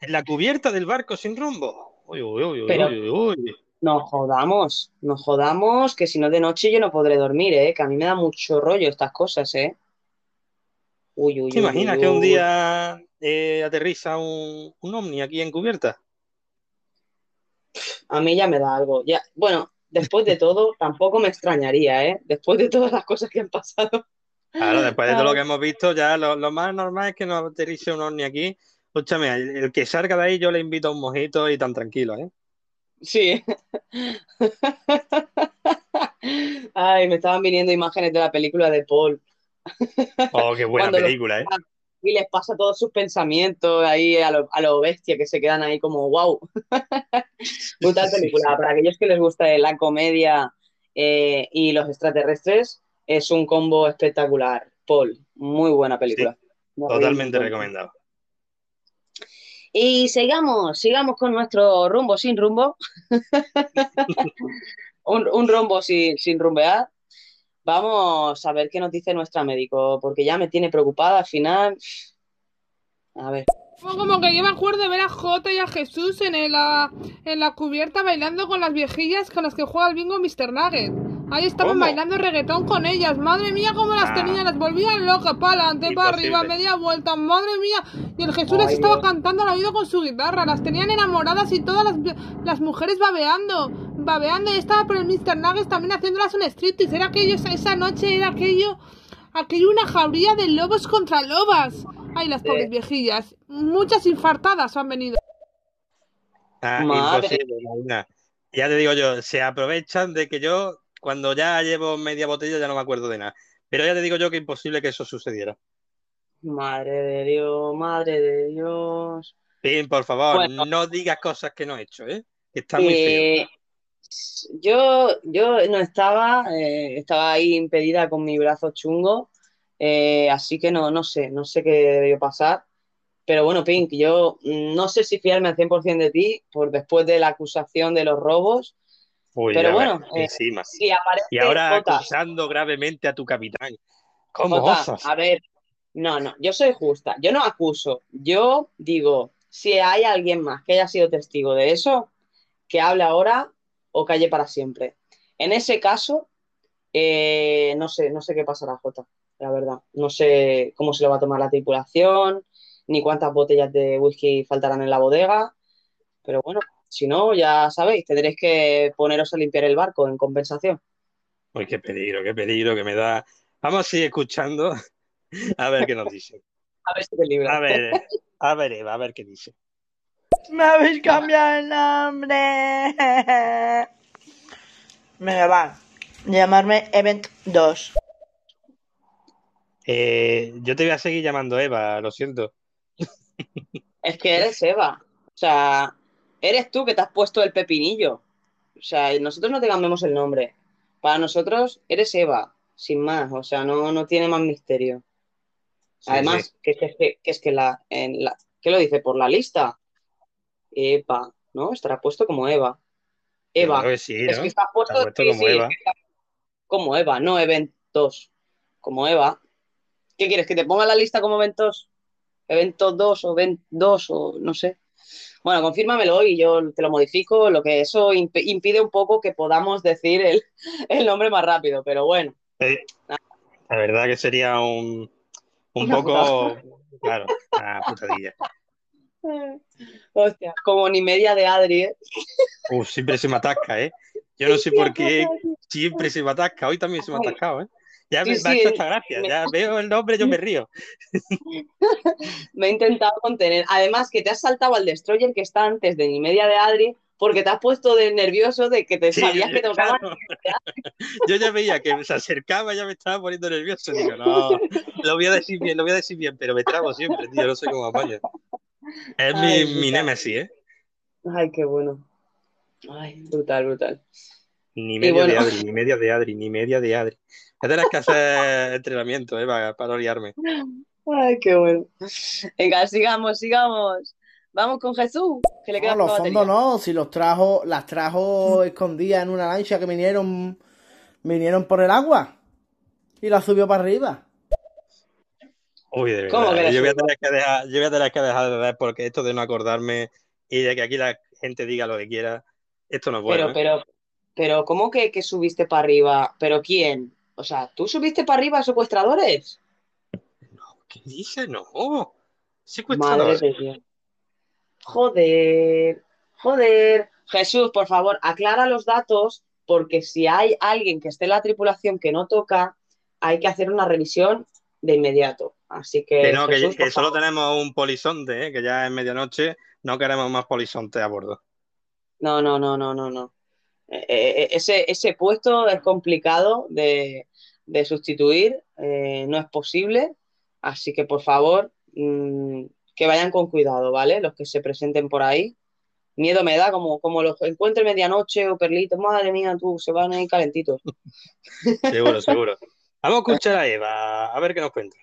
En la cubierta del barco sin rumbo. Uy, uy, uy, uy, Pero- uy, uy. No jodamos, no jodamos, que si no de noche yo no podré dormir, ¿eh? Que a mí me da mucho rollo estas cosas, ¿eh? Uy, uy, ¿Te uy, imaginas que un día eh, aterriza un, un ovni aquí en cubierta? A mí ya me da algo. Ya, bueno, después de todo, tampoco me extrañaría, ¿eh? Después de todas las cosas que han pasado. Claro, después de todo lo que hemos visto, ya lo, lo más normal es que no aterrice un ovni aquí. Escúchame, el, el que salga de ahí yo le invito a un mojito y tan tranquilo, ¿eh? Sí. Ay, me estaban viniendo imágenes de la película de Paul. Oh, qué buena Cuando película, ¿eh? Y les pasa todos sus pensamientos ahí a lo, a lo bestia, que se quedan ahí como wow. Brutal película. Para aquellos que les gusta la comedia eh, y los extraterrestres, es un combo espectacular. Paul, muy buena película. Totalmente recomendado. Y sigamos, sigamos con nuestro rumbo sin rumbo. un, un rumbo sin, sin rumbear. Vamos a ver qué nos dice nuestra médico, porque ya me tiene preocupada al final. A ver. Como que yo me acuerdo de ver a Jota y a Jesús en, el, ah, en la cubierta bailando con las viejillas con las que juega el bingo Mr. Nugget. Ahí estaban ¿Cómo? bailando reggaetón con ellas. Madre mía, cómo las Ah. tenían. Las volvían locas, para adelante, para arriba, media vuelta. Madre mía. Y el Jesús les estaba Dios. cantando al oído con su guitarra. Las tenían enamoradas y todas las, las mujeres babeando. Babeando y estaba por el Mr. Nuggets también haciéndolas un striptease. Era aquello, esa noche era aquello. Aquello una jauría de lobos contra lobas. Ay, las pobres viejillas. Muchas infartadas han venido. Ah, Madre. imposible, Marina. Ya te digo yo, se aprovechan de que yo, cuando ya llevo media botella, ya no me acuerdo de nada. Pero ya te digo yo que imposible que eso sucediera. Madre de Dios, madre de Dios. Pin, por favor, Bueno. no digas cosas que no he hecho, ¿eh? Que está muy feo. Eh, yo, yo no estaba, eh, estaba ahí impedida con mi brazo chungo, eh, así que no, no sé, no sé qué debió pasar. Pero bueno, Pink, yo no sé si fiarme al 100% de ti por después de la acusación de los robos, Uy, pero bueno, eh, encima. si aparece Y ahora Jota, acusando gravemente a tu capitán. ¿Cómo Jota, a ver, no, no, yo soy justa, yo no acuso, yo digo, si hay alguien más que haya sido testigo de eso, que hable ahora o calle para siempre. En ese caso, eh, no sé, no sé qué pasará, Jota, la verdad. No sé cómo se lo va a tomar la tripulación, ni cuántas botellas de whisky faltarán en la bodega, pero bueno, si no, ya sabéis, tendréis que poneros a limpiar el barco en compensación. Uy, qué peligro, qué peligro que me da. Vamos a seguir escuchando a ver qué nos dice. A ver si te libras. A ver, a ver, Eva, a ver qué dice. Me habéis cambiado el nombre. Venga, va. Llamarme Event 2. Eh, yo te voy a seguir llamando Eva, lo siento. Es que eres Eva. O sea, eres tú que te has puesto el pepinillo. O sea, nosotros no te cambiamos el nombre. Para nosotros eres Eva, sin más. O sea, no, no tiene más misterio. Sí, Además, sí. que, que, que, es que la, en la, ¿qué lo dice? Por la lista. Eva, ¿no? Estará puesto como Eva. Eva. creo que sí, Es que está puesto, Está puesto sí, como Eva. está como Eva, no eventos. Como Eva. ¿Qué quieres? ¿Que te ponga la lista como eventos? Eventos 2 o event 2 o no sé. Bueno, confírmamelo y yo te lo modifico, lo que eso imp- impide un poco que podamos decir el, el nombre más rápido, pero bueno. Eh, la verdad que sería un, un poco, claro, una putadilla. Hostia, como ni media de Adri, ¿eh? Uf, siempre se me atasca, ¿eh? Yo no sé por qué siempre se me atasca. Hoy también se me ha atascado, ¿eh? Ya me, Sí, me ha sí, hecho eh, esta gracia. me- Ya veo el nombre, yo me río. Me he intentado contener. Además, que te has saltado al destroyer que está antes de ni media de Adri, porque te has puesto de nervioso de que te Sí, sabías que te tocaba. claro. Yo ya veía que se acercaba, ya me estaba poniendo nervioso. Digo, no, lo voy a decir bien, lo voy a decir bien, pero me trabo siempre, tío, no sé cómo apaño. Es Ay, mi, mi némesis, ¿eh? Ay, qué bueno. Ay, brutal, brutal. Ni media de. Adri, ni media de Adri, ni media de Adri. Ya tendrás que hacer entrenamiento, ¿eh? Para, para no liarme. Ay, qué bueno. Venga, sigamos, sigamos. Vamos con Jesús, que le queda No, los fondos no, si los trajo, las trajo escondidas en una lancha que vinieron, vinieron por el agua y las subió para arriba. Uy, de ¿Cómo verdad. que la Yo voy a tener que dejar, yo voy a tener que dejar de ver porque esto de no acordarme y de que aquí la gente diga lo que quiera, esto no es bueno, Pero, ¿eh? pero, pero, ¿cómo que, que subiste para arriba? ¿Pero quién? O sea, ¿tú subiste para arriba a secuestradores? ¿Qué dice? No. Madre Secuestrador. de Dios. Joder, joder. Jesús, por favor, aclara los datos, porque si hay alguien que esté en la tripulación que no toca, hay que hacer una revisión de inmediato. Así que, Que no, que, Jesús, que por solo tenemos un polizonte, ¿eh? Que ya es medianoche, no queremos más polizonte a bordo. No, no, no, no, no, no. Eh, eh, ese, ese puesto es complicado de, de sustituir, eh, no es posible, así que por favor, mm, que vayan con cuidado, ¿vale? Los que se presenten por ahí. Miedo me da, como, como los encuentre medianoche o perlitos, madre mía, tú, se van ahí calentitos. Seguro, seguro. Vamos a escuchar a Eva, a ver qué nos cuenta.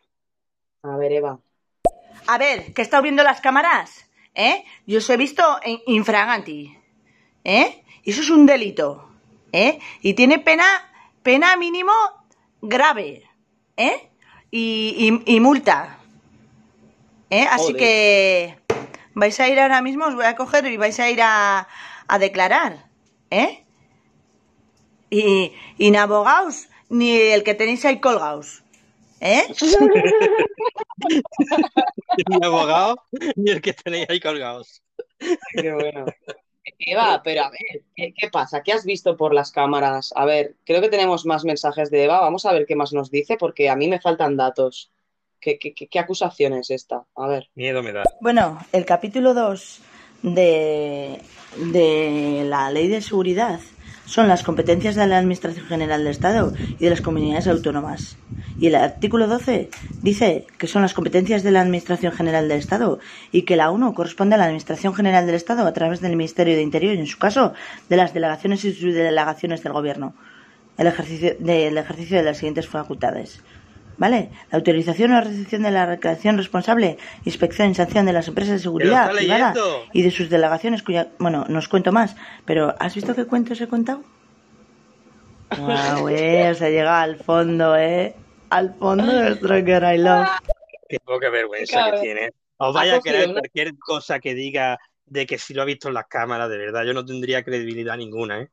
A ver, Eva. A ver, que he estado viendo las cámaras, ¿eh? Yo os he visto en infraganti, ¿eh? Y eso es un delito, ¿eh? Y tiene pena, pena mínimo grave, ¿eh? Y, y- y multa, ¿eh? Así Joder. que vais a ir ahora mismo, os voy a coger y vais a ir a, a declarar, ¿eh? Y, y ni abogados, ni el que tenéis ahí colgados, ¿eh? Ni abogado, ni el que tenéis ahí colgados. Qué bueno. Eva, pero a ver, ¿qué, qué pasa? ¿Qué has visto por las cámaras? A ver, creo que tenemos más mensajes de Eva. Vamos a ver qué más nos dice, porque a mí me faltan datos. ¿Qué, qué, qué- qué acusación es esta? A ver. Miedo me da. Bueno, el capítulo 2 de, de la Ley de Seguridad son las competencias de la Administración General del Estado y de las comunidades autónomas. Y el artículo 12 dice que son las competencias de la Administración General del Estado y que la 1 corresponde a la Administración General del Estado a través del Ministerio de Interior y, en su caso, de las delegaciones y subdelegaciones del Gobierno. El ejercicio, del ejercicio de las siguientes facultades. ¿Vale? La autorización o recepción de la recreación responsable, inspección y sanción de las empresas de seguridad privada y de sus delegaciones cuya... Bueno, no os cuento más, pero ¿has visto qué cuentos he contado? Wow, eh, se llega al fondo, ¿eh? Al fondo de nuestro I love. Qué poca vergüenza Claro. que tiene. Os vaya a creer cualquier cosa que diga de que si lo ha visto en las cámaras, de verdad. Yo no tendría credibilidad ninguna, ¿eh?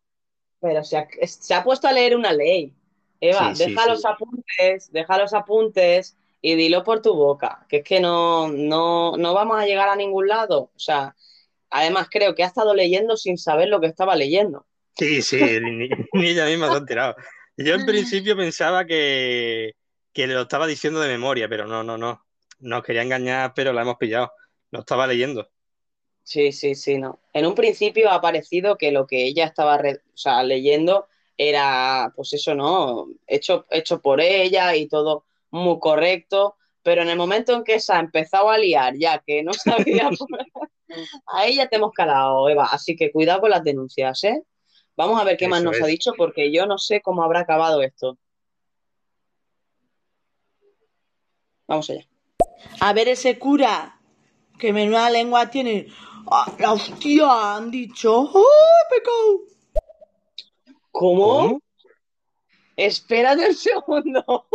Pero se ha, se ha puesto a leer una ley. Eva, Sí, deja sí. los apuntes, deja los apuntes y dilo por tu boca, que es que no, no, no vamos a llegar a ningún lado. O sea, además creo que ha estado leyendo sin saber lo que estaba leyendo. Sí, sí, ni, ni ella misma se ha enterado. Yo en principio pensaba que, que lo estaba diciendo de memoria, pero no, no, no. Nos quería engañar, pero la hemos pillado. Lo estaba leyendo. Sí, sí, sí, no. En un principio ha parecido que lo que ella estaba re- o sea, leyendo era, pues eso, ¿no? Hecho, hecho por ella y todo muy correcto, pero en el momento en que se ha empezado a liar, ya que no sabía, a ella te hemos calado, Eva. Así que cuidado con las denuncias, ¿eh? Vamos a ver qué más nos ha dicho, porque yo no sé cómo habrá acabado esto. Vamos allá. A ver ese cura, que menuda lengua tiene. ¡Ah, la hostia! Han dicho. ¡Ay, pecado! ¿Cómo? Espérate un segundo.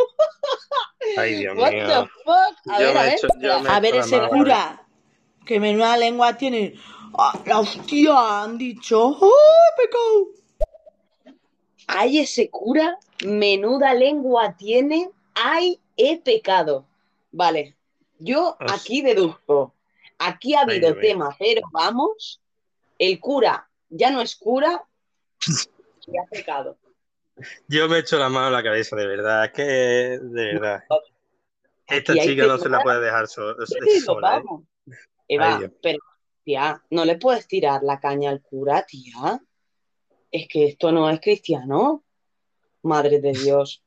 Ay, Dios What mío. the fuck? A Yo ver, a ver. hecho- A ver ese cura, que menuda lengua tiene. ¡Ah, la hostia! Han dicho. ¡Ay, pecado! Ay, ese cura, menuda lengua tiene. Ay, he pecado. Vale, yo aquí deduzco. Aquí ha habido tema, pero vamos, el cura ya no es cura y ha pecado. Yo me he hecho la mano en la cabeza, de verdad. Es que, de verdad. Esta chica no se la puede dejar so- sola, ¿eh? vamos. Eva, Ay, pero, tía, ¿no le puedes tirar la caña al cura, tía? Es que esto no es cristiano. Madre de Dios,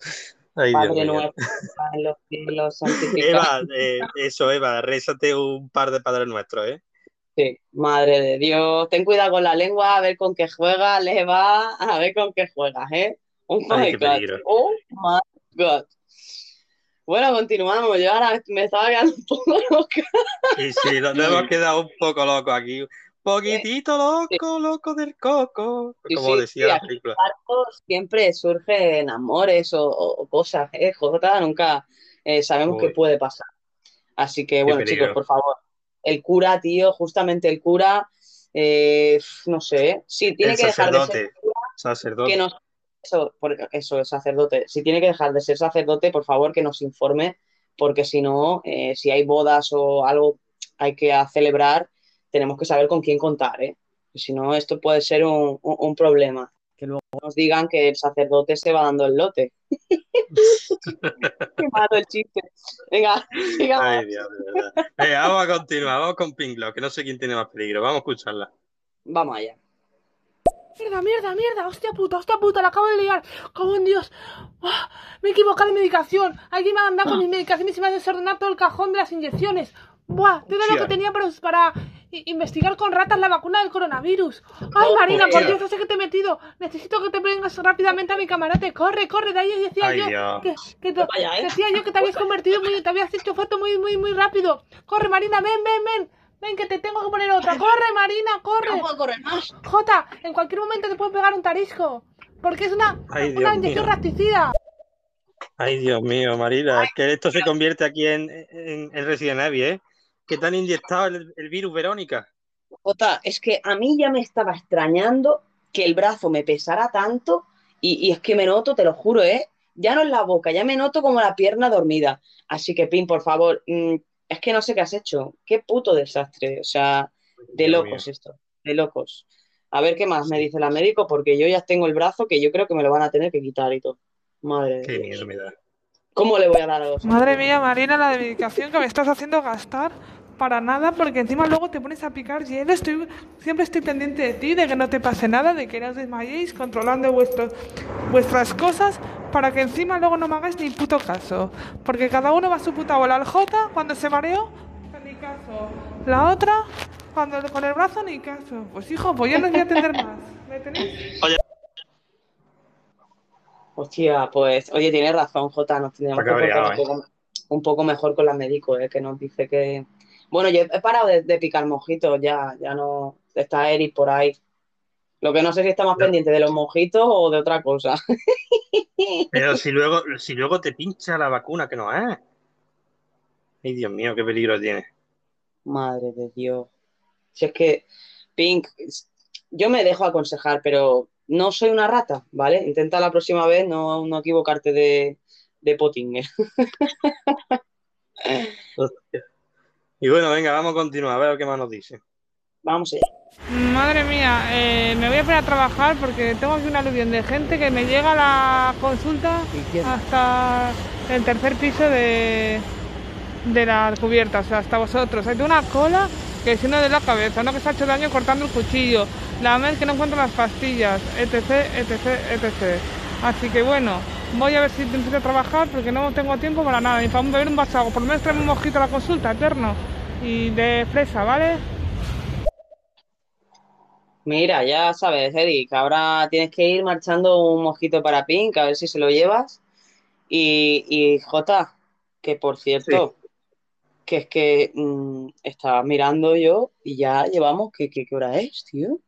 Ay, Padre nuestro, en los cielos. Eva, eh, eso, Eva, rézate un par de padres nuestros, ¿eh? Sí, madre de Dios, ten cuidado con la lengua, a ver con qué juega, le va, a ver con qué juegas, ¿eh? Oh Ay, my qué God, peligro. oh my God. Bueno, continuamos, yo ahora me estaba quedando un poco loca. Y sí, nos, hemos quedado un poco locos aquí. Un poquitito loco, loco del coco. Sí, Como sí, decía sí, la película. siempre surgen amores o, cosas, ¿eh? Jota, nunca eh, sabemos qué puede pasar. Así que, bueno, chicos, por favor, el cura, tío, justamente el cura, eh, no sé, sí, tiene El que dejar de ser sacerdote. cura, Sacerdote. que nos... Eso, eso es sacerdote. Si tiene que dejar de ser sacerdote, por favor, que nos informe, porque si no, eh, si hay bodas o algo hay que celebrar, tenemos que saber con quién contar, ¿eh? Si no, esto puede ser un, un- un problema. Que luego nos digan que el sacerdote se va dando el lote. Qué malo el chiste. Venga, sigamos. Ay, Dios, de verdad. Venga, vamos a continuar. Vamos con Pinklock, que no sé quién tiene más peligro. Vamos a escucharla. Vamos allá. Mierda, mierda, mierda, hostia puta, hostia puta, la acabo de liar. Como en Dios. ¡Ah! Me he equivocado de medicación. Alguien me ha andado con mis medicaciones y me ha desordenado todo el cajón de las inyecciones. Buah, todo lo que tenía para, investigar con ratas la vacuna del coronavirus. Ay, Marina, por. Dios, no sé qué te he metido. Necesito que te vengas rápidamente a mi camarote. Corre, corre, de ahí decía Ay, yo Dios. que, que te- Vaya, ¿eh? decía yo que te habías convertido muy, te habías hecho foto muy, muy, muy rápido. Corre, Marina, ven, ven, ven. Ven, que te tengo que poner otra. Corre, Marina, corre. No puedo correr más. Jota, en cualquier momento te puedo pegar un tarisco. Porque es una, Ay, Dios una inyección mío. rasticida. Ay, Dios mío, Marina, que esto se convierte aquí en, en, en Resident Evil, ¿eh? Que te han inyectado el, el virus, Verónica. Jota, es que a mí ya me estaba extrañando que el brazo me pesara tanto y, y es que me noto, te lo juro, ¿eh? Ya no en la boca, ya me noto como la pierna dormida. Así que, Pin, por favor, mm, es que no sé qué has hecho. Qué puto desastre. O sea, de locos esto, de locos. A ver qué más me dice la médico, porque yo ya tengo el brazo que yo creo que me lo van a tener que quitar y todo. Madre de Qué Dios. miedo me da. ¿Cómo le voy a dar a los Madre mía, Marina, la de medicación que me estás haciendo gastar para nada, porque encima luego te pones a picar hielo. Estoy, siempre estoy pendiente de ti, de que no te pase nada, de que no os desmayéis, controlando vuestros, vuestras cosas, para que encima luego no me hagáis ni puto caso. Porque cada uno va a su puta bola. Al J, cuando se mareó, ni caso. La otra, cuando con el brazo, ni caso. Pues hijo, pues yo no os voy a atender más. ¿Me tenéis? Hostia, pues, oye, tienes razón, Jota, nos tendríamos que portar cabreado, un poco, un poco mejor con la médico, eh, que nos dice que... Bueno, yo he parado de, de picar mojitos, ya, ya no... Está Eric por ahí. Lo que no sé si está más pendiente de los mojitos o de otra cosa. Pero si luego, si luego te pincha la vacuna, que no es. Ay, Dios mío, qué peligro tiene. Madre de Dios. Si es que, Pink, yo me dejo aconsejar, pero no soy una rata, ¿vale? Intenta la próxima vez no, no equivocarte de, de Pottinger. Y bueno, venga, vamos a continuar, a ver qué más nos dice. Vamos allá. Madre mía, eh, me voy a poner a trabajar porque tengo aquí una aluvión de gente que me llega a la consulta hasta el tercer piso de, de la cubierta, o sea, hasta vosotros. Hay una cola que si no de la cabeza, no que se ha hecho daño cortando el cuchillo, la vez que no encuentro las pastillas, etc, etc, etc. Así que bueno, voy a ver si empiezo a trabajar porque no tengo tiempo para nada, ni para beber un vaso de agua. Por lo menos traeme un mojito a la consulta, eterno, y de fresa, ¿vale? Mira, ya sabes, Eric, ahora tienes que ir marchando un mojito para Pink, a ver si se lo llevas. Y, y Jota, que por cierto, que es que mm, estaba mirando yo y ya llevamos, ¿qué, qué, qué hora es, tío?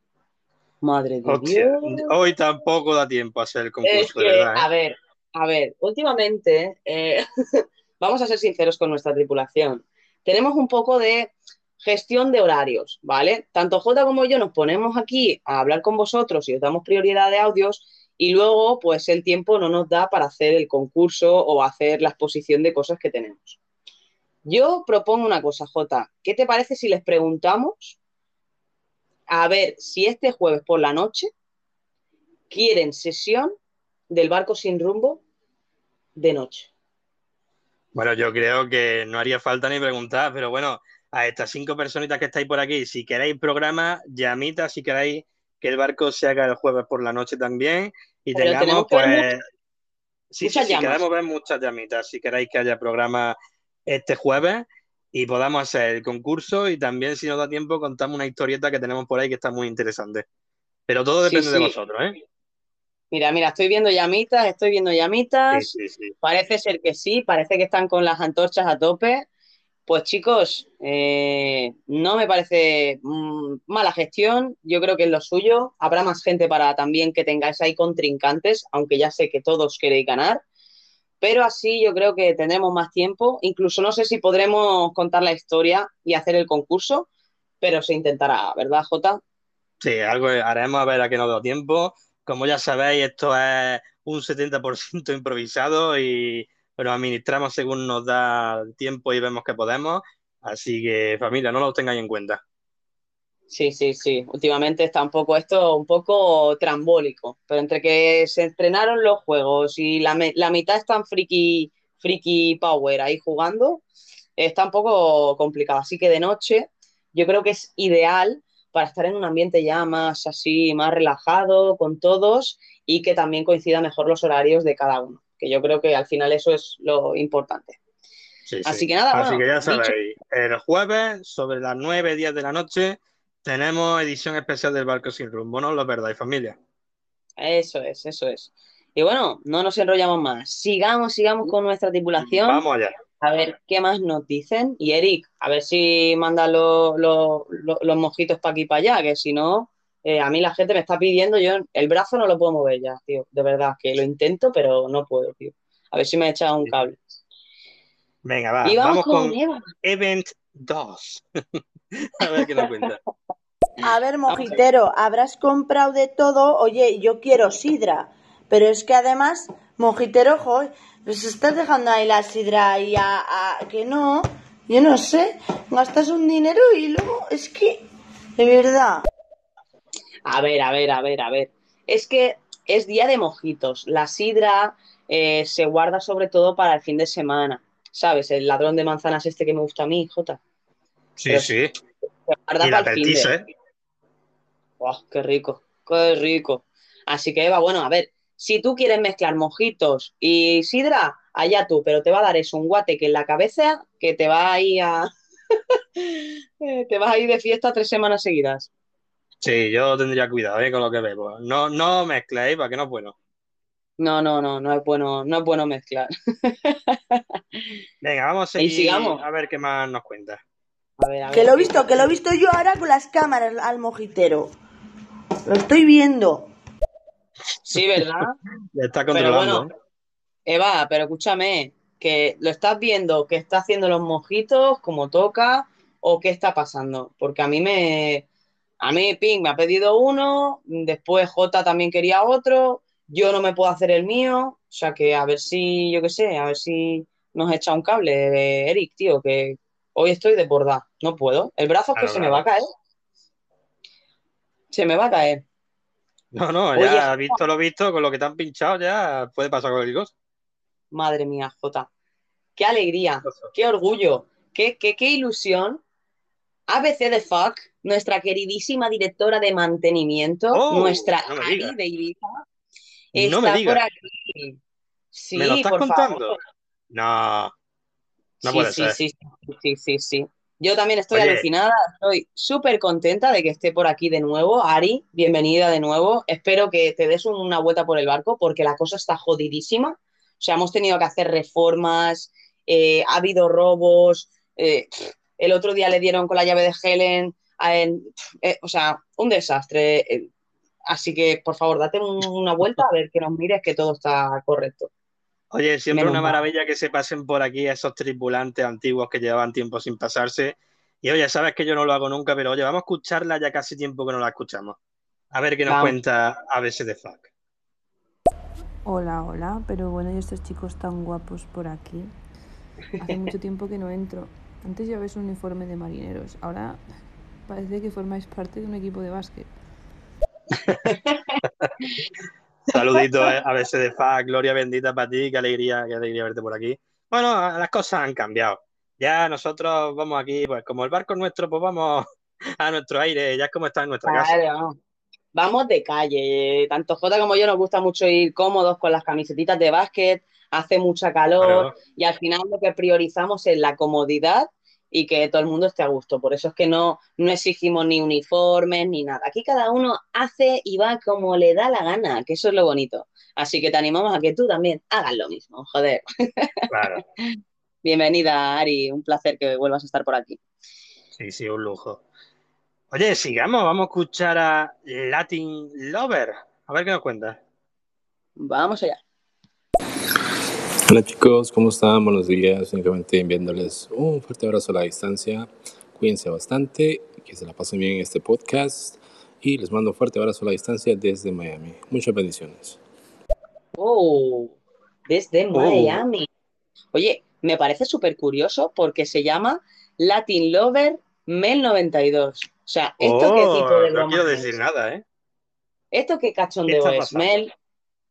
Madre de Hostia, Dios. hoy tampoco da tiempo a hacer el Es concurso, de verdad. ¿eh? a ver, a ver, últimamente, eh, vamos a ser sinceros con nuestra tripulación. Tenemos un poco de gestión de horarios, ¿vale? Tanto Jota como yo nos ponemos aquí a hablar con vosotros y os damos prioridad de audios y luego, pues el tiempo no nos da para hacer el concurso o hacer la exposición de cosas que tenemos. Yo propongo una cosa, Jota. ¿Qué te parece si les preguntamos a ver si este jueves por la noche quieren sesión del barco sin rumbo de noche? Bueno, yo creo que no haría falta ni preguntar, pero bueno, a estas cinco personitas que estáis por aquí, si queréis programa, llamita, si queréis que el barco se haga el jueves por la noche también y Pero tengamos ver pues... muchas- Sí, sí, muchas sí, llamas. queremos ver muchas llamitas, si queréis que haya programa este jueves y podamos hacer el concurso y también si nos da tiempo contamos una historieta que tenemos por ahí que está muy interesante. Pero todo Sí, depende de vosotros, ¿eh? Mira, mira, estoy viendo llamitas, estoy viendo llamitas. Sí. Parece ser que sí, parece que están con las antorchas a tope. Pues chicos, eh, no me parece mm, mala gestión, yo creo que es lo suyo. Habrá más gente para también que tengáis ahí contrincantes, aunque ya sé que todos queréis ganar. Pero así yo creo que tendremos más tiempo. Incluso no sé si podremos contar la historia y hacer el concurso, pero se intentará, ¿verdad, Jota? Sí, algo haremos a ver a qué nos da tiempo. Como ya sabéis, esto es un 70% improvisado y lo administramos según nos da tiempo y vemos que podemos. Así que, familia, no lo tengáis en cuenta. Sí, sí, sí. Últimamente está un poco esto, un poco trambólico, pero entre que se estrenaron los juegos y la, la mitad están friki, friki power ahí jugando, está un poco complicado. Así que de noche yo creo que es ideal para estar en un ambiente ya más así, más relajado con todos y que también coincida mejor los horarios de cada uno, que yo creo que al final eso es lo importante. Sí, sí. Así que nada, Así bueno, que ya dicho- sabéis, el jueves, sobre las 9, 10 de la noche, tenemos edición especial del Barco Sin Rumbo. No os lo perdáis, familia. Eso es, eso es. Y bueno, no nos enrollamos más. Sigamos, sigamos con nuestra tripulación. Vamos allá. A ver qué más nos dicen. Y Eric, a ver si manda lo- lo- lo- los mojitos para aquí y para allá, que si no, eh, a mí la gente me está pidiendo, yo el brazo no lo puedo mover ya, tío. De verdad, que lo intento, pero no puedo, tío. A ver si me echa un cable. Venga, va, Y vamos vamos con con Eva. Event 2. A ver qué nos cuenta. A ver, mojitero, habrás comprado de todo. Oye, yo quiero sidra. Pero es que además, mojitero, joder, pues estás dejando ahí la sidra a, a- que no. Yo no sé. Gastas un dinero y luego es que. De verdad. A ver, a ver, a ver, a ver. Es que es día de mojitos. La sidra eh, se guarda sobre todo para el fin de semana. ¿Sabes? El ladrón de manzanas este que me gusta a mí, Jota. Sí, Pero sí. Y la. ¿eh? ¡Buah, qué rico! ¡Qué rico! Así que, Eva, bueno, a ver, si tú quieres mezclar mojitos y sidra, allá tú, pero te va a dar eso, un guateque en la cabeza que te va a ir a... Te vas a ir de fiesta tres semanas seguidas. Sí, yo tendría cuidado ¿eh? con lo que bebo. No, no mezcléis, para que no es bueno. No, no, no, no es bueno, no es bueno mezclar. Venga, vamos a Y seguir sigamos. a ver qué más nos cuenta. A ver, a Que lo he visto, que lo he visto yo ahora con las cámaras al mojitero. Lo estoy viendo. Sí, ¿verdad? Le está Pero controlando. bueno, Eva, pero escúchame, que lo estás viendo, que está haciendo los mojitos como toca, o qué está pasando, porque a mí me, a mí Pink me ha pedido uno, después J también quería otro, yo no me puedo hacer el mío, o sea que a ver si, yo qué sé, a ver si nos echa un cable, eh, Eric, tío, que hoy estoy desbordada, no puedo, el brazo es que Claro, se me va a caer, se me va a caer. No, no, Oye, ya visto lo visto, con lo que te han pinchado, ya puede pasar cualquier cosa. Madre mía, Jota. Qué alegría, qué orgullo, qué, qué, qué ilusión. ABC de Fuck, nuestra queridísima directora de mantenimiento, Oh, nuestra no me Ari digas. de Ibiza, No me está digas. por aquí. Sí, ¿Me lo estás por contando? favor. No, no sí, puede sí, ser. sí, sí, sí, sí, sí. Yo también estoy Oye. alucinada, estoy súper contenta de que esté por aquí de nuevo. Ari, bienvenida de nuevo. Espero que te des un- una vuelta por el barco porque la cosa está jodidísima. O sea, hemos tenido que hacer reformas, eh, ha habido robos, eh, el otro día le dieron con la llave de Helen, a- en- eh, o sea, un desastre. así que, por favor, date un- una vuelta a ver que nos mires que todo está correcto. Oye, siempre Menos una mal. maravilla que se pasen por aquí esos tripulantes antiguos que llevaban tiempo sin pasarse. Y oye, sabes que yo no lo hago nunca, pero oye, vamos a escucharla ya casi tiempo que no la escuchamos. A ver qué nos Vamos. cuenta ABC de Fuck. Hola, hola, pero bueno, y estos chicos tan guapos por aquí. Hace mucho tiempo que no entro. Antes llevabais un uniforme de marineros, ahora parece que formáis parte de un equipo de básquet. Saluditos eh, ABC de Fuck, gloria bendita para ti, qué alegría, qué alegría verte por aquí. Bueno, las cosas han cambiado. Ya nosotros vamos aquí, pues como el barco es nuestro, pues vamos a nuestro aire, ya es como está en nuestra casa. Vamos de calle. Tanto Jota como yo nos gusta mucho ir cómodos con las camisetitas de básquet, hace mucha calor Claro. y al final lo que priorizamos es la comodidad y que todo el mundo esté a gusto. Por eso es que no, no exigimos ni uniformes ni nada. Aquí cada uno hace y va como le da la gana, que eso es lo bonito. Así que te animamos a que tú también hagas lo mismo, joder. Claro, Bienvenida, Ari, un placer que vuelvas a estar por aquí. sí, sí, un lujo. Oye, sigamos, vamos a escuchar a Latin Lover. A ver qué nos cuenta. Vamos allá. Hola chicos, ¿cómo están? Buenos días. Únicamente enviándoles un fuerte abrazo a la distancia. Cuídense bastante, que se la pasen bien en este podcast. Y les mando un fuerte abrazo a la distancia desde Miami. Muchas bendiciones. Oh, desde Oh. Miami. Oye, me parece súper curioso porque se llama Latin Lover Mel 92. O sea, ¿esto qué tipo de Oh, no quiero es? decir nada, ¿eh? ¿Esto qué ¿Qué cachondeo está es? pasando? Mel,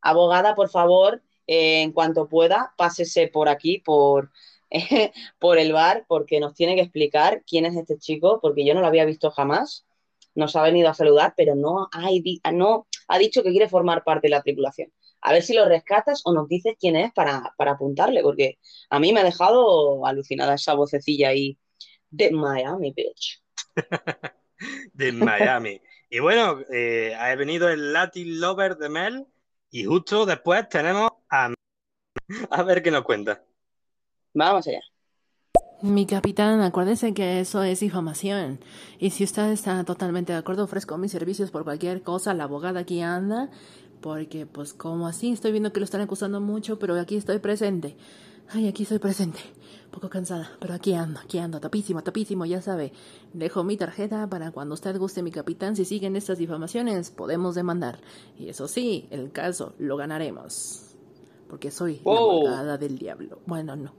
abogada, por favor, eh, en cuanto pueda, pásese por aquí, por, por el bar, porque nos tiene que explicar quién es este chico, porque yo no lo había visto jamás. Nos ha venido a saludar, pero no, ha dicho que quiere formar parte de la tripulación. A ver si lo rescatas o nos dices quién es para, para apuntarle, porque a mí me ha dejado alucinada esa vocecilla ahí de Miami, bitch. de Miami. Y bueno, eh, ha venido el Latin Lover de Mel y justo después tenemos a a ver qué nos cuenta. Vamos allá. Mi capitán, acuérdese que eso es información. Y si usted está totalmente de acuerdo, ofrezco mis servicios por cualquier cosa. La abogada aquí anda. Porque, pues, como así, estoy viendo que lo están acusando mucho, pero aquí estoy presente. Ay, aquí estoy presente. Un poco cansada, pero aquí ando, aquí ando, topísimo, topísimo, ya sabe. Dejo mi tarjeta para cuando usted guste mi capitán. Si siguen estas difamaciones, podemos demandar. Y eso sí, el caso lo ganaremos. Porque soy la Wow. abogada del diablo. Bueno, no.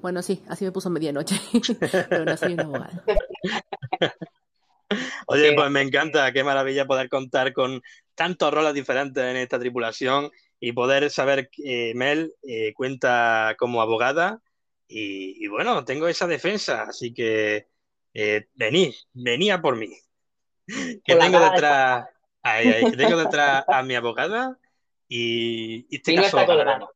Bueno, sí, así me puso medianoche. pero no soy una abogada. Oye, pues me encanta, qué maravilla poder contar con tantos roles diferentes en esta tripulación y poder saber que eh, Mel eh, cuenta como abogada y, y bueno, tengo esa defensa, así que eh, vení, vení a por mí. Que la tengo detrás, ay, ay, que tengo detrás a mi abogada y, y Y no está colgada.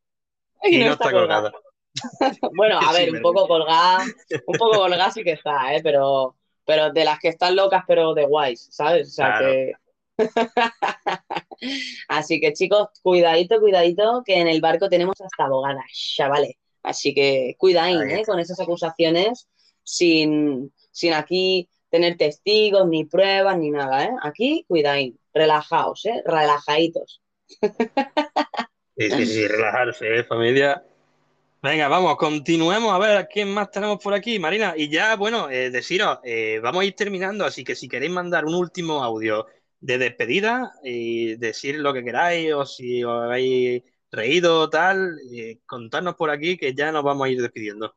Y Y no no está está colgada. Bueno, a Sí, ver, un poco colgada, un poco colgada sí que está, ¿eh? Pero, pero de las que están locas, pero de guays, ¿sabes? O sea Claro. que. Así que chicos, cuidadito, cuidadito, que en el barco tenemos hasta abogadas, chavales. Así que cuidaín, Ahí ¿eh? Con esas acusaciones, sin, sin aquí tener testigos, ni pruebas, ni nada, ¿eh? Aquí, cuidaín, relajaos, ¿eh? Relajaditos. Sí, sí, sí, relajarse, ¿eh, familia. Venga, vamos, continuemos a ver quién más tenemos por aquí, Marina. Y ya, bueno, eh, deciros, eh, vamos a ir terminando, así que si queréis mandar un último audio de despedida y decir lo que queráis o si os habéis reído o tal, eh, contadnos por aquí que ya nos vamos a ir despidiendo.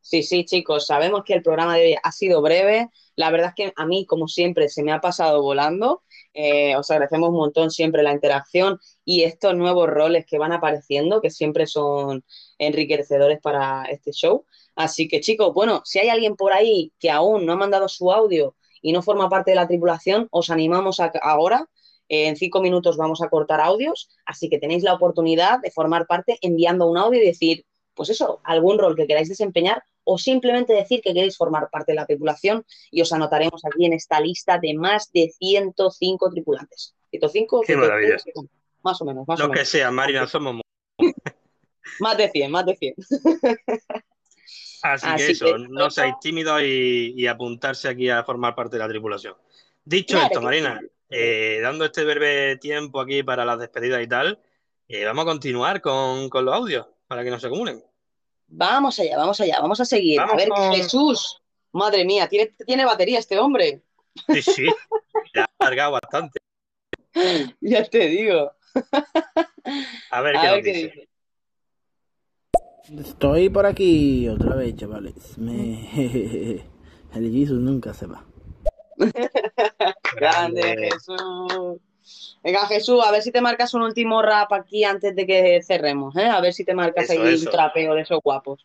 Sí, sí, chicos, sabemos que el programa de hoy ha sido breve. La verdad es que a mí, como siempre, se me ha pasado volando. Eh, os agradecemos un montón siempre la interacción y estos nuevos roles que van apareciendo, que siempre son enriquecedores para este show. Así que, chicos, bueno, si hay alguien por ahí que aún no ha mandado su audio y no forma parte de la tripulación, os animamos a ahora. Eh, en cinco minutos vamos a cortar audios, así que tenéis la oportunidad de formar parte enviando un audio y decir, pues eso, algún rol que queráis desempeñar o simplemente decir que queréis formar parte de la tripulación y os anotaremos aquí en esta lista de más de 105 tripulantes. 105, Qué 106, maravilla. más o menos, más o Lo que menos. sea, Marina, somos Más de 100, más de 100. Así que eso, que no seáis tímidos y, y apuntarse aquí a formar parte de la tripulación. Dicho Claro esto, que Marina, sí. eh, dando este breve tiempo aquí para las despedidas y tal, eh, vamos a continuar con, con los audios para que no se acumulen. Vamos allá, vamos allá, vamos a seguir. Vamos a ver, con- Jesús, madre mía, ¿tiene, tiene batería este hombre. Sí, sí, la ha cargado bastante. Ya te digo. A ver A qué ver nos qué dice. dice. Estoy por aquí otra vez, chavales. Me... El Jesus nunca se va. Grande Jesús. Venga, Jesús, a ver si te marcas un último rap aquí antes de que cerremos, ¿eh? A ver si te marcas Eso, ahí eso. un trapeo de esos guapos.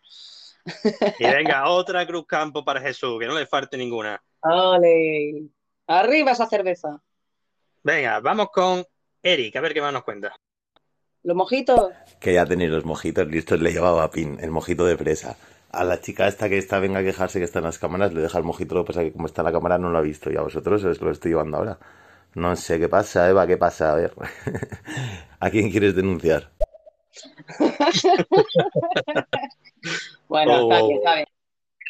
Y venga, otra cruz campo para Jesús, que no le falte ninguna. ¡Ole! Arriba esa cerveza. Venga, vamos con Eric, a ver qué más nos cuenta. Los mojitos. Que ya tenéis los mojitos listos, le llevaba a Pin, el mojito de fresa. A la chica esta que está, venga a quejarse que está en las cámaras, le deja el mojito, lo que pasa es que como está en la cámara no lo ha visto y a vosotros os lo estoy llevando ahora. No sé qué pasa, Eva, qué pasa, a ver. ¿A quién quieres denunciar? Bueno, Oh, está bien, está bien.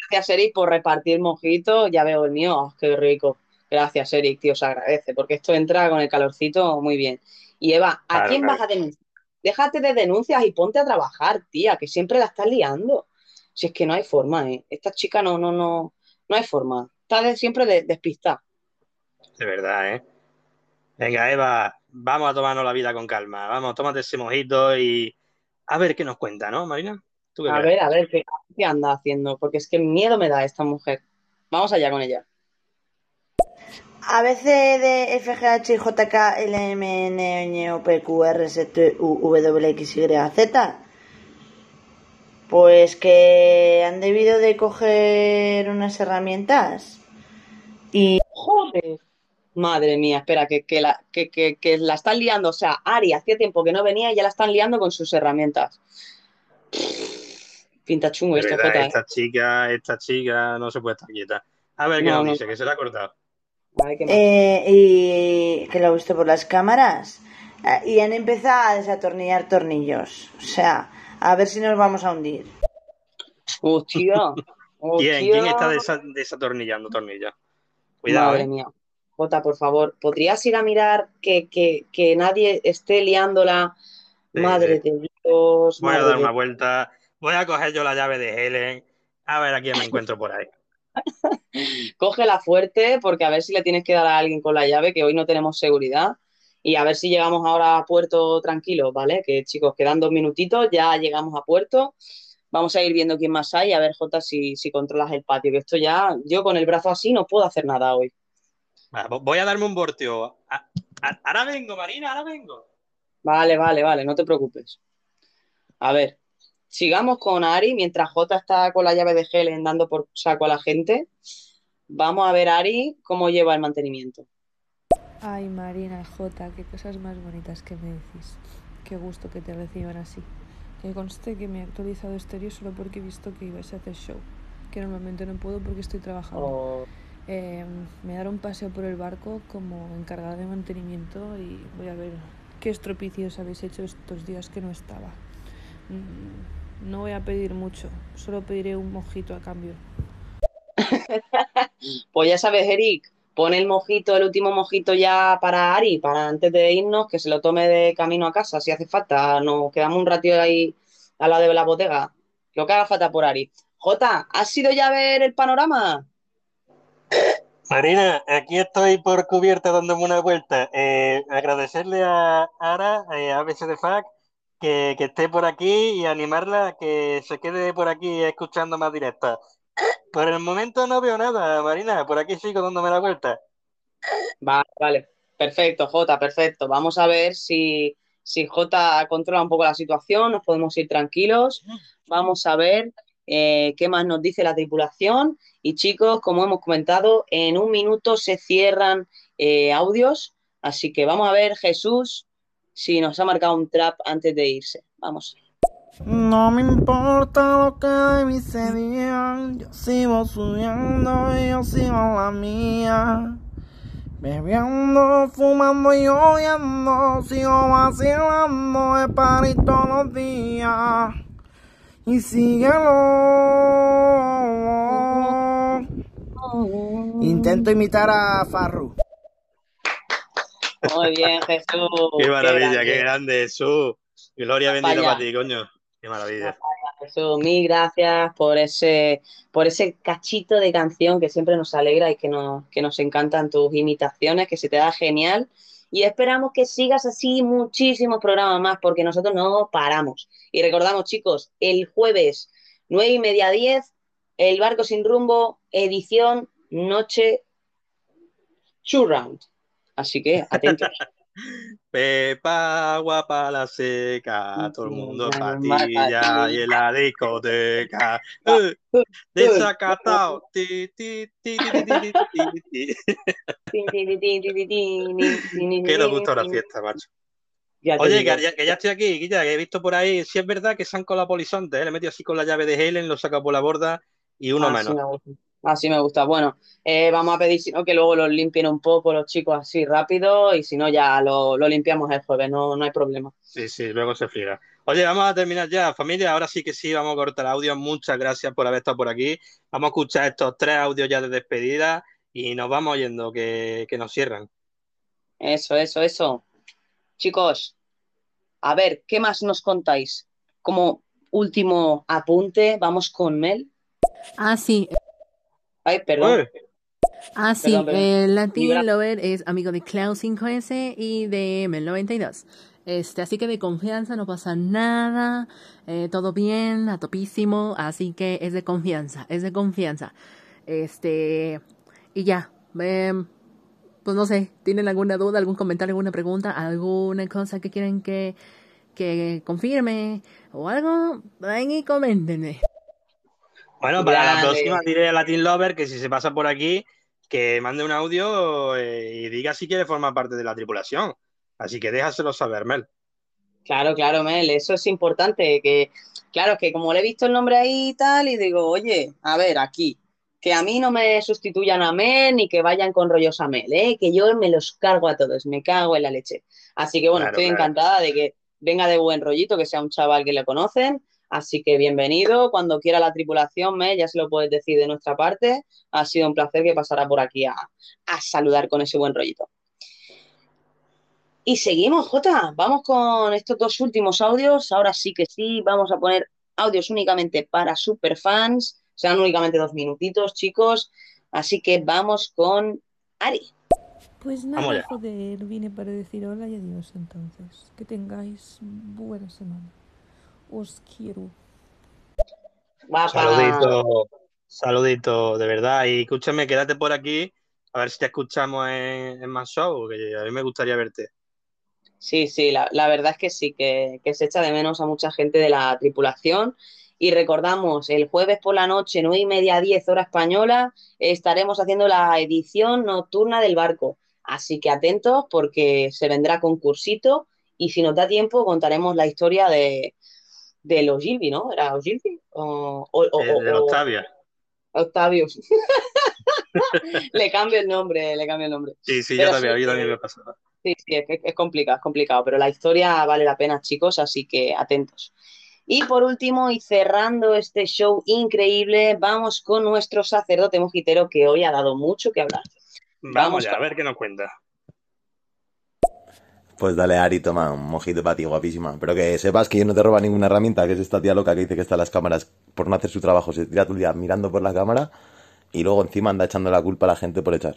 Gracias, Eric, por repartir mojito. Ya veo el mío. ¡Oh, qué rico! Gracias, Eric, tío, se agradece, porque esto entra con el calorcito muy bien. Y Eva, ¿a Claro, quién claro. vas a denunciar? Déjate de denuncias y ponte a trabajar, tía, que siempre la estás liando. Si es que no hay forma, ¿eh? Esta chica no, no, no, no hay forma. Está de- siempre de- despistada. De verdad, ¿eh? Venga, Eva, vamos a tomarnos la vida con calma. Vamos, tómate ese mojito y a ver qué nos cuenta, ¿no, Marina? ¿Tú qué A crees? ver, a ver, ¿qué, qué anda haciendo? Porque es que miedo me da esta mujer. Vamos allá con ella. A, B, C, D, F, G, H, J, K, L, M, N, N, O, P, Q, R, S, T, U, V, X, Y, Z. Pues que han debido de coger unas herramientas. Y Joder. Madre mía, espera, que, que la, que, que, que la están liando. O sea, Ari hacía tiempo que no venía y ya la están liando con sus herramientas. Pinta chungo esto, verdad, Jota, ¿eh? esta chica, esta chica no se puede estar quieta. A ver qué No, nos no. dice, que se la ha cortado. Eh, y que lo he visto por las cámaras eh, y han empezado a desatornillar tornillos. O sea, a ver si nos vamos a hundir. Hostia. ¿Quién, está desa- desatornillando tornillos? Cuidado, Madre ¿eh? mía. Jota, por favor, ¿podrías ir a mirar que, que- que nadie esté liándola? Sí, Madre sí. de Dios, Voy a dar de una vuelta. Voy a coger yo la llave de Helen. A ver a quién me encuentro por ahí. Cógela fuerte porque a ver si le tienes que dar a alguien con la llave, que hoy no tenemos seguridad. Y a ver si llegamos ahora a puerto tranquilo, ¿vale? Que chicos, quedan dos minutitos, ya llegamos a puerto. Vamos a ir viendo quién más hay. A ver, Jota, si, si controlas el patio, que esto ya, yo con el brazo así no puedo hacer nada hoy. Voy a darme un voltio. Ahora vengo, Marina, ahora vengo. Vale, vale, vale, no te preocupes. A ver, sigamos con Ari mientras Jota está con la llave de Helen dando por saco a la gente. Vamos a ver, Ari, cómo lleva el mantenimiento. Ay, Marina, Jota, qué cosas más bonitas que me decís. Qué gusto que te reciban así. Que conste que me he actualizado estéreo solo porque he visto que ibais a hacer show. Que normalmente no puedo porque estoy trabajando. Oh, Eh, me daré un paseo por el barco como encargada de mantenimiento y voy a ver qué estropicios habéis hecho estos días que no estaba. Mm, No voy a pedir mucho, solo pediré un mojito a cambio. Pues ya sabes, Eric, pon el mojito, el último mojito ya para Ari, para antes de irnos, que se lo tome de camino a casa, si hace falta. Nos quedamos un ratito ahí al lado de la bodega. Lo que haga falta por Ari. Jota, ¿has ido ya a ver el panorama? Marina, aquí estoy por cubierta dándome una vuelta. Eh, agradecerle a Ara, eh, a ABC de FAC, que, esté por aquí y animarla a que se quede por aquí escuchando más directas. Por el momento no veo nada, Marina. Por aquí sigo dándome la vuelta. Vale, vale. Perfecto, Jota, perfecto. Vamos a ver si, si Jota controla un poco la situación, nos podemos ir tranquilos. Vamos a ver eh, qué más nos dice la tripulación. Y chicos, como hemos comentado, en un minuto se cierran eh, audios. Así que vamos a ver, Jesús, si nos ha marcado un trap antes de irse. Vamos. No me importa lo que de mí se digan, yo sigo subiendo y yo sigo la mía. Bebiendo, fumando y oyendo, sigo vacilando de party todos los días. Y síguelo. Intento imitar a Farru. Muy bien, Jesús. Qué maravilla, grande. qué grande, Jesús. Gloria bendita para ti, coño. Qué maravilla. Jesús, mil gracias por ese, por ese cachito de canción que siempre nos alegra y que nos, que nos encantan tus imitaciones, que se te da genial. Y esperamos que sigas así muchísimos programas más, porque nosotros no paramos. Y recordamos, chicos, el jueves, nueve y media a 10, El Barco Sin Rumbo, edición Noche Two Round. Así que atentos. Pepa, guapa la seca, todo el mundo en Patilla. y en la discoteca. Desacatado. Qué nos gusta la fiesta, macho. Ya Oye, que ya, que ya estoy aquí, Guilla, que he visto por ahí, si es verdad que se han colado polizontes, ¿eh? le he metido así con la llave de Helen, lo he sacado por la borda y uno Así menos. Así me gusta. Bueno, eh, vamos a pedir si no, que luego los limpien un poco los chicos así rápido y si no ya lo, lo limpiamos el jueves, no, no hay problema. Sí, sí, luego se friega. Oye, vamos a terminar ya, familia. Ahora sí que sí, vamos a cortar audio. Muchas gracias por haber estado por aquí. Vamos a escuchar estos tres audios ya de despedida y nos vamos oyendo que, que nos cierran. Eso, eso, eso. Chicos, a ver, ¿qué más nos contáis? Como último apunte, vamos con Mel. Ah, sí. Ay, perdón. Ah, sí, Perdón, perdón. el Latin Libra- Lover es amigo de Cloud 5S y de Mel 92. Este, así que de confianza no pasa nada, eh, todo bien, a topísimo, así que es de confianza, es de confianza. Este, y ya, em, pues no sé, ¿tienen alguna duda, algún comentario, alguna pregunta, alguna cosa que quieren que, que confirme o algo? Ven y coméntenme. Bueno, para la próxima diré a Latin Lover que si se pasa por aquí, que mande un audio eh, y diga si quiere formar parte de la tripulación. Así que déjaselo saber, Mel. Claro, claro, Mel, eso es importante, que claro, que como le he visto el nombre ahí y tal, y digo, oye, a ver, aquí, que a mí no me sustituyan a Mel ni que vayan con rollos a Mel, ¿eh? que yo me los cargo a todos, me cago en la leche. Así que bueno, Claro, estoy claro. encantada de que venga de buen rollito, que sea un chaval que le conocen, Así que bienvenido, cuando quiera la tripulación, Mel, ya se lo puedes decir de nuestra parte. Ha sido un placer que pasara por aquí a, a saludar con ese buen rollito. Y seguimos, Jota. Vamos con estos dos últimos audios. Ahora sí que sí, vamos a poner audios únicamente para superfans. Serán únicamente dos minutitos, chicos. Así que vamos con Ari. Pues nada, joder, vine para decir hola y adiós entonces. Que tengáis buena semana. Os quiero. Saludito, saludito, de verdad. Y escúchame, quédate por aquí, a ver si te escuchamos en, en más show, que a mí me gustaría verte. Sí, sí, la, la verdad es que sí, que, que se echa de menos a mucha gente de la tripulación. Y recordamos, el jueves por la noche, nueve y media, 10 hora española, estaremos haciendo la edición nocturna del barco. Así que atentos porque se vendrá concursito y si nos da tiempo contaremos la historia de, de los Gilby, ¿no? ¿Era Ogilvy? O, o- o- El de o- Octavia. Octavio. le cambio el nombre, le cambio el nombre. Sí, sí, Pero yo también, sí, yo también eh, me pasa. Sí, sí, es, es complicado, es complicado, pero la historia vale la pena, chicos, así que atentos. Y por último, y cerrando este show increíble, vamos con nuestro sacerdote mojitero que hoy ha dado mucho que hablar. Vamos, Vamos ya, con- a ver qué nos cuenta. Pues dale, Ari, toma un mojito para ti, guapísima. Pero que sepas que yo no te roba ninguna herramienta, que es esta tía loca que dice que está en las cámaras por no hacer su trabajo. Se tira todo el día mirando por la cámara y luego encima anda echando la culpa a la gente por echar.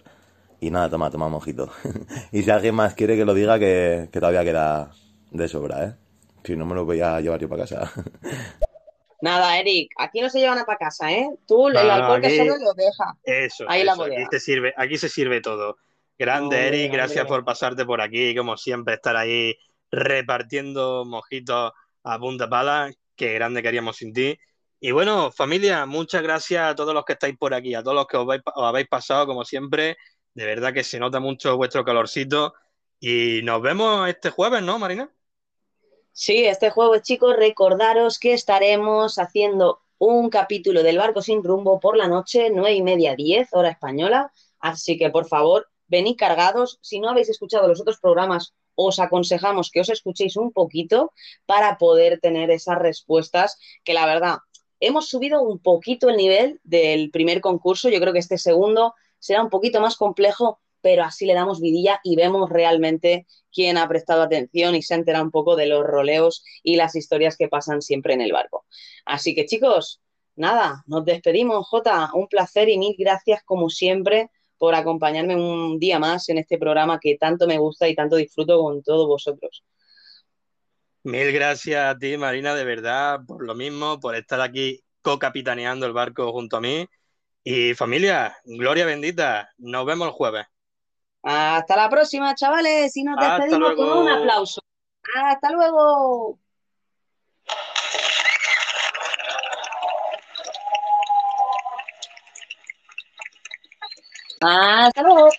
Y nada, toma, toma mojito. y si alguien más quiere que lo diga, que, que todavía queda de sobra, ¿eh? Si no me lo voy a llevar yo para casa. Nada, Eric, aquí no se llevan a para casa, ¿eh? Tú el No, alcohol que sobra lo deja. Eso, Ahí la aquí se sirve, aquí se sirve todo. Grande, Hombre, Eric, gracias hombre. por pasarte por aquí, como siempre, estar ahí repartiendo mojitos a punta pala. Qué grande que haríamos sin ti. Y bueno, familia, muchas gracias a todos los que estáis por aquí, a todos los que os, vais- os habéis pasado, como siempre. De verdad que se nota mucho vuestro calorcito. Y nos vemos este jueves, ¿no, Marina? Sí, este jueves, chicos, recordaros que estaremos haciendo un capítulo del Barco Sin Rumbo por la noche, nueve y media, 10, hora española. Así que, por favor, venid cargados. Si no habéis escuchado los otros programas, os aconsejamos que os escuchéis un poquito para poder tener esas respuestas que, la verdad, hemos subido un poquito el nivel del primer concurso. Yo creo que este segundo será un poquito más complejo, pero así le damos vidilla y vemos realmente quién ha prestado atención y se entera un poco de los roleos y las historias que pasan siempre en el barco. Así que chicos, nada, nos despedimos, Jota, un placer y mil gracias como siempre por acompañarme un día más en este programa que tanto me gusta y tanto disfruto con todos vosotros. Mil gracias a ti, Marina, de verdad, por lo mismo, por estar aquí co-capitaneando el barco junto a mí. Y familia, gloria bendita, nos vemos el jueves. Hasta la próxima, chavales, y nos despedimos con un aplauso. Hasta luego. Hasta luego.